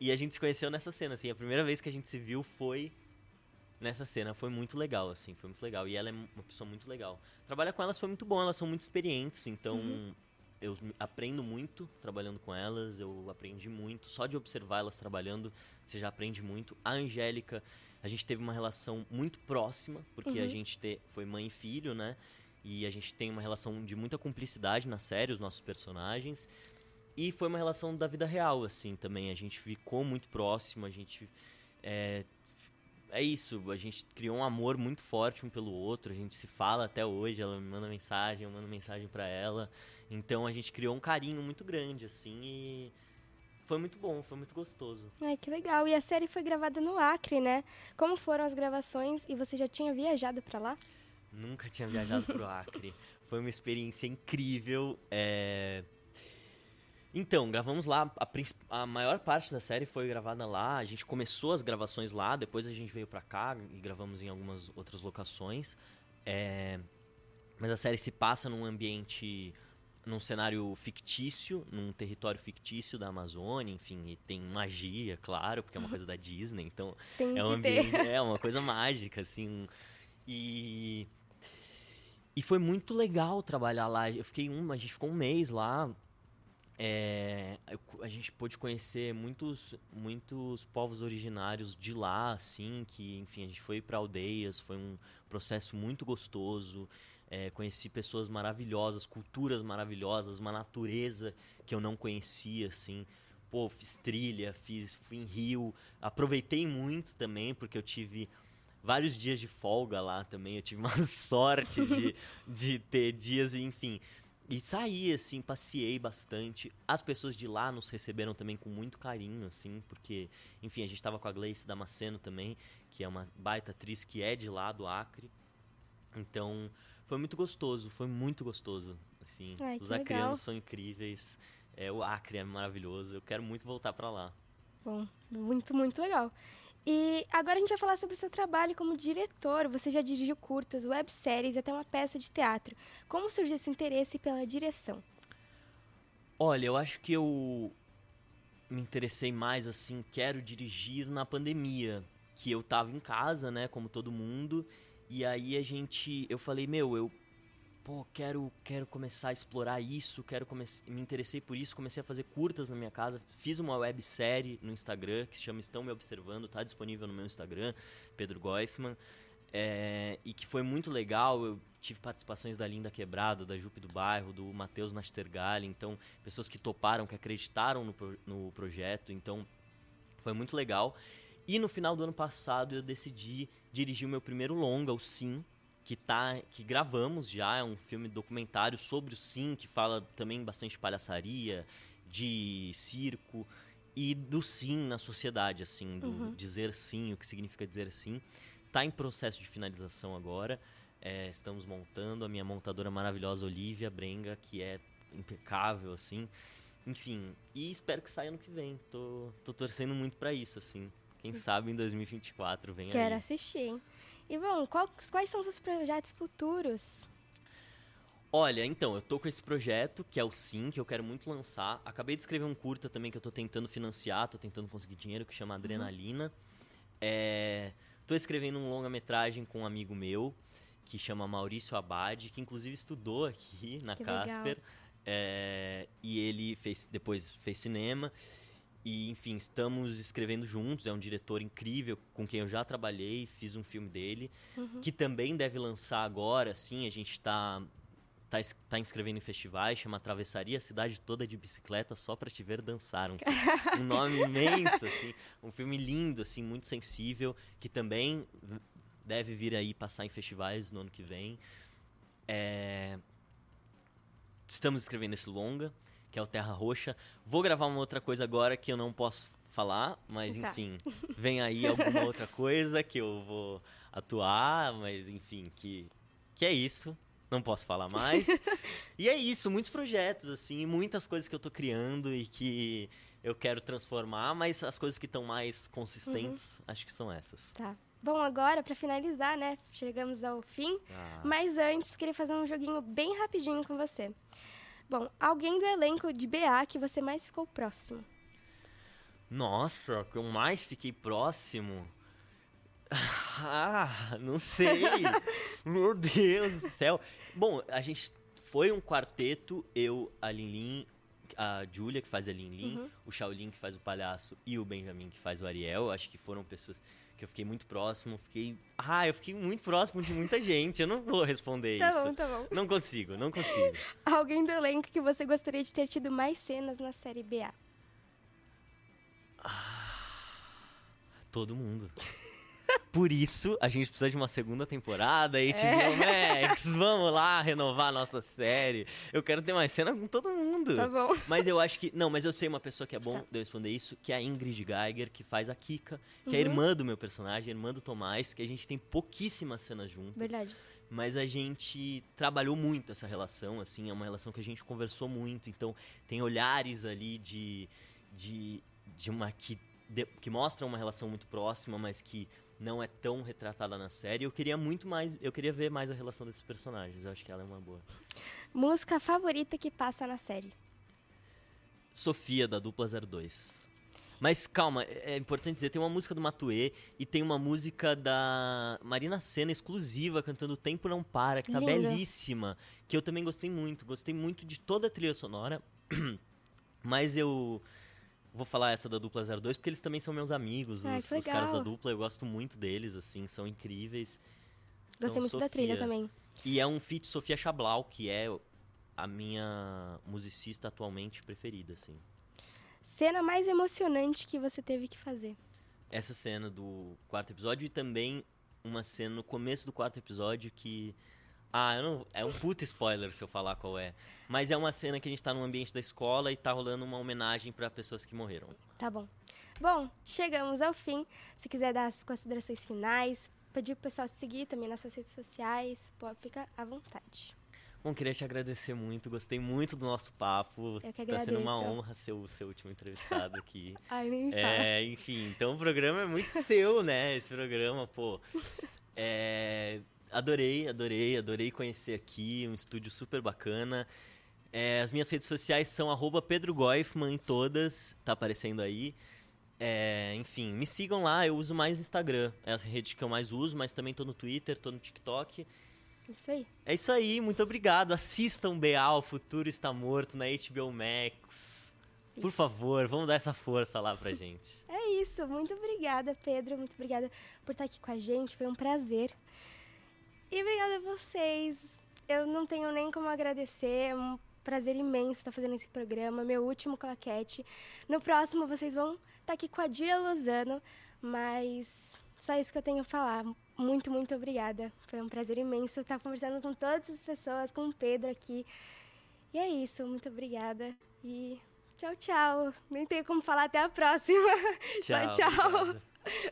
E a gente se conheceu nessa cena, assim. A primeira vez que a gente se viu foi nessa cena. Foi muito legal, assim. Foi muito legal. E ela é uma pessoa muito legal. Trabalhar com elas foi muito bom. Elas são muito experientes, então...
Uhum.
Eu aprendo muito trabalhando com elas, eu aprendi muito. Só de observar elas trabalhando, você já aprende muito. A Angélica, a gente teve uma relação muito próxima, porque a
Uhum.
gente te, foi mãe e filho, né? E a gente tem uma relação de muita cumplicidade na série, os nossos personagens. E foi uma relação da vida real, assim, também. A gente ficou muito próximo, a gente. É, é isso, a gente criou um amor muito forte um pelo outro, a gente se fala até hoje, ela me manda mensagem, eu mando mensagem pra ela. Então a gente criou um carinho muito grande, assim, e foi muito bom, foi muito gostoso.
Ai, que legal. E a série foi gravada no Acre, né? Como foram as gravações e você já tinha viajado pra lá?
Nunca tinha viajado pro Acre. Foi uma experiência incrível. é, Então, gravamos lá. A, a maior parte da série foi gravada lá. A gente começou as gravações lá, depois a gente veio pra cá e gravamos em algumas outras locações. É, Mas a série se passa num ambiente. num cenário fictício, num território fictício da Amazônia, enfim, e tem magia, claro, porque é uma coisa da Disney, então
Tem
é um ambiente, é uma coisa mágica, assim. E e foi muito legal trabalhar lá. Eu fiquei um, a gente ficou um mês lá. É, a gente pôde conhecer muitos, muitos povos originários de lá, assim, que, enfim, a gente foi para aldeias, foi um processo muito gostoso. É, conheci pessoas maravilhosas, culturas maravilhosas, uma natureza que eu não conhecia, assim. Pô, fiz trilha, fiz, fui em Rio, aproveitei muito também, porque eu tive vários dias de folga lá também. Eu tive uma sorte de, de ter dias, enfim. E saí, assim, passeei bastante. As pessoas de lá nos receberam também com muito carinho, assim, porque, enfim, a gente tava com a Gleice Damasceno também, que é uma baita atriz que é de lá, do Acre. Então, foi muito gostoso, foi muito gostoso, assim.
Ai,
Os
legal.
acreanos são incríveis. É, o Acre é maravilhoso. Eu quero muito voltar pra lá.
Bom, muito, muito legal. E agora a gente vai falar sobre o seu trabalho como diretor. Você já dirigiu curtas, webséries e até uma peça de teatro. Como surgiu esse interesse pela direção?
Olha, eu acho que eu me interessei mais assim, quero dirigir na pandemia, que eu tava em casa, né, como todo mundo, e aí a gente, eu falei, meu, eu pô, quero quero começar a explorar isso, quero me interessei por isso, comecei a fazer curtas na minha casa, fiz uma websérie no Instagram que se chama Estão me observando, tá disponível no meu Instagram, Pedro Goifman. É, e que foi muito legal. Eu tive participações da Linda Quebrada, da Jupe do Bairro, do Matheus Nastergalli, então pessoas que toparam, que acreditaram no, no projeto, então foi muito legal. E no final do ano passado eu decidi dirigir o meu primeiro longa, o Sim, que tá que gravamos já, é um filme documentário sobre o Sim, que fala também bastante de palhaçaria, de circo e do sim na sociedade, assim, do
Uhum.
dizer sim, o que significa dizer sim. Tá em processo de finalização agora. É, estamos montando a minha montadora maravilhosa Olivia Brenga, que é impecável, assim. Enfim, e espero que saia ano que vem. Tô, tô torcendo muito pra isso, assim. Quem sabe em 2024 vem
Quero
aí.
assistir, hein? E bom, qual- quais são os seus projetos futuros?
Olha, então, eu tô com esse projeto, que é o Sim, que eu quero muito lançar. Acabei de escrever um curta também que eu tô tentando financiar, tô tentando conseguir dinheiro, que chama Adrenalina. É, tô escrevendo um longa-metragem com um amigo meu, que chama Maurício Abad, que inclusive estudou aqui na
Que.
Casper. É, e ele fez, depois fez cinema. E, enfim, estamos escrevendo juntos. É um diretor incrível com quem eu já trabalhei, fiz um filme dele,
Uhum.
que também deve lançar agora, assim. A gente tá, tá, es- tá inscrevendo em festivais, chama Travessaria a Cidade Toda de Bicicleta Só Pra Te Ver Dançar. Um, um nome imenso, assim. Um filme lindo, assim, muito sensível, que também deve vir aí passar em festivais no ano que vem. É, estamos escrevendo esse longa, que é o Terra Roxa. Vou gravar uma outra coisa agora que eu não posso falar, mas
Tá.
enfim, vem aí alguma outra coisa que eu vou atuar, mas enfim, que, que é isso. Não posso falar mais. e é isso, muitos projetos, assim, muitas coisas que eu tô criando e que eu quero transformar, mas as coisas que estão mais consistentes, acho que são essas.
Tá. Bom, agora, pra finalizar, né? Chegamos ao fim.
Ah.
Mas antes, queria fazer um joguinho bem rapidinho com você. Bom, alguém do elenco de BA que você mais ficou próximo?
Nossa, que eu mais fiquei próximo. Ah, não sei. Meu Deus do céu. Bom, a gente foi um quarteto, eu, a Linlin, a Julia, que faz a Linlin,
Uhum.
o Shaolin, que faz o palhaço, e o Benjamin, que faz o Ariel. Acho que foram pessoas que eu fiquei muito próximo. Fiquei. Ah, eu fiquei muito próximo de muita gente. Eu não vou responder
Tá
isso.
bom, tá bom.
Não consigo, não consigo.
Alguém do elenco que você gostaria de ter tido mais cenas na série BA?
Todo mundo. Por isso, a gente precisa de uma segunda temporada, HBO
É.
Max, vamos lá renovar a nossa série. Eu quero ter mais cena com todo mundo.
Tá bom.
Mas eu acho que. Não, mas eu sei uma pessoa que é bom de eu responder isso, que é a Ingrid Geiger, que faz a Kika, que é a
Uhum.
irmã do meu personagem, a irmã do Tomás, que a gente tem pouquíssimas cenas juntas.
Verdade.
Mas a gente trabalhou muito essa relação, assim, é uma relação que a gente conversou muito. Então, tem olhares ali de. de, de uma. Que, de- que mostram uma relação muito próxima, mas que não é tão retratada na série. Eu queria muito mais. Eu queria ver mais a relação desses personagens. Eu acho que ela é uma boa.
Música favorita que passa na série?
Sofia, da dupla 02. Mas calma, é é importante dizer, tem uma música do Matuê e tem uma música da Marina Senna exclusiva cantando O Tempo Não Para, que tá
Lindo.
belíssima, que eu também gostei muito. Gostei muito de toda a trilha sonora, mas eu vou falar essa da dupla 02 porque eles também são meus amigos,
Ai,
os, os caras da dupla, eu gosto muito deles, assim, são incríveis.
Gostei
Então,
muito da trilha
Sofia.
também.
E é um feat Sofia Chablau, que é a minha musicista atualmente preferida, assim.
Cena mais emocionante que você teve que fazer?
essa cena do quarto episódio e também uma cena no começo do quarto episódio que. Ah, eu não, é um puta spoiler se eu falar qual é. Mas é uma cena que a gente tá no ambiente da escola e tá rolando uma homenagem pra pessoas que morreram.
Tá bom. Bom, chegamos ao fim. Se quiser dar as considerações finais, pedir pro pessoal te seguir também nas suas redes sociais, pô, fica à vontade.
Bom, queria te agradecer muito, gostei muito do nosso papo.
Eu que
Tá sendo uma
agradeço.
honra ser o seu último entrevistado aqui.
Ai, nem me
É, enfim, então o programa é muito seu, né? Esse programa, pô. É, adorei, adorei, adorei conhecer aqui, um estúdio super bacana. É, as minhas redes sociais são arroba Pedro Goifman em todas, tá aparecendo aí. É, enfim, me sigam lá, eu uso mais Instagram, é a rede que eu mais uso, mas também tô no Twitter, tô no TikTok.
Isso aí.
É isso aí, muito obrigado. Assistam BA, O Futuro Está Morto na HBO Max. Por favor, vamos dar essa força lá pra gente.
É isso. Muito obrigada, Pedro. Muito obrigada por estar aqui com a gente. Foi um prazer. E obrigada a vocês. Eu não tenho nem como agradecer. É um prazer imenso estar fazendo esse programa. Meu último claquete. No próximo, vocês vão estar aqui com a Dia Lozano. Mas só isso que eu tenho a falar. Muito, muito obrigada. Foi um prazer imenso estar conversando com todas as pessoas, com o Pedro aqui. E é isso. Muito obrigada. E tchau, tchau. Nem tenho como falar. Até a próxima.
Tchau,
tchau.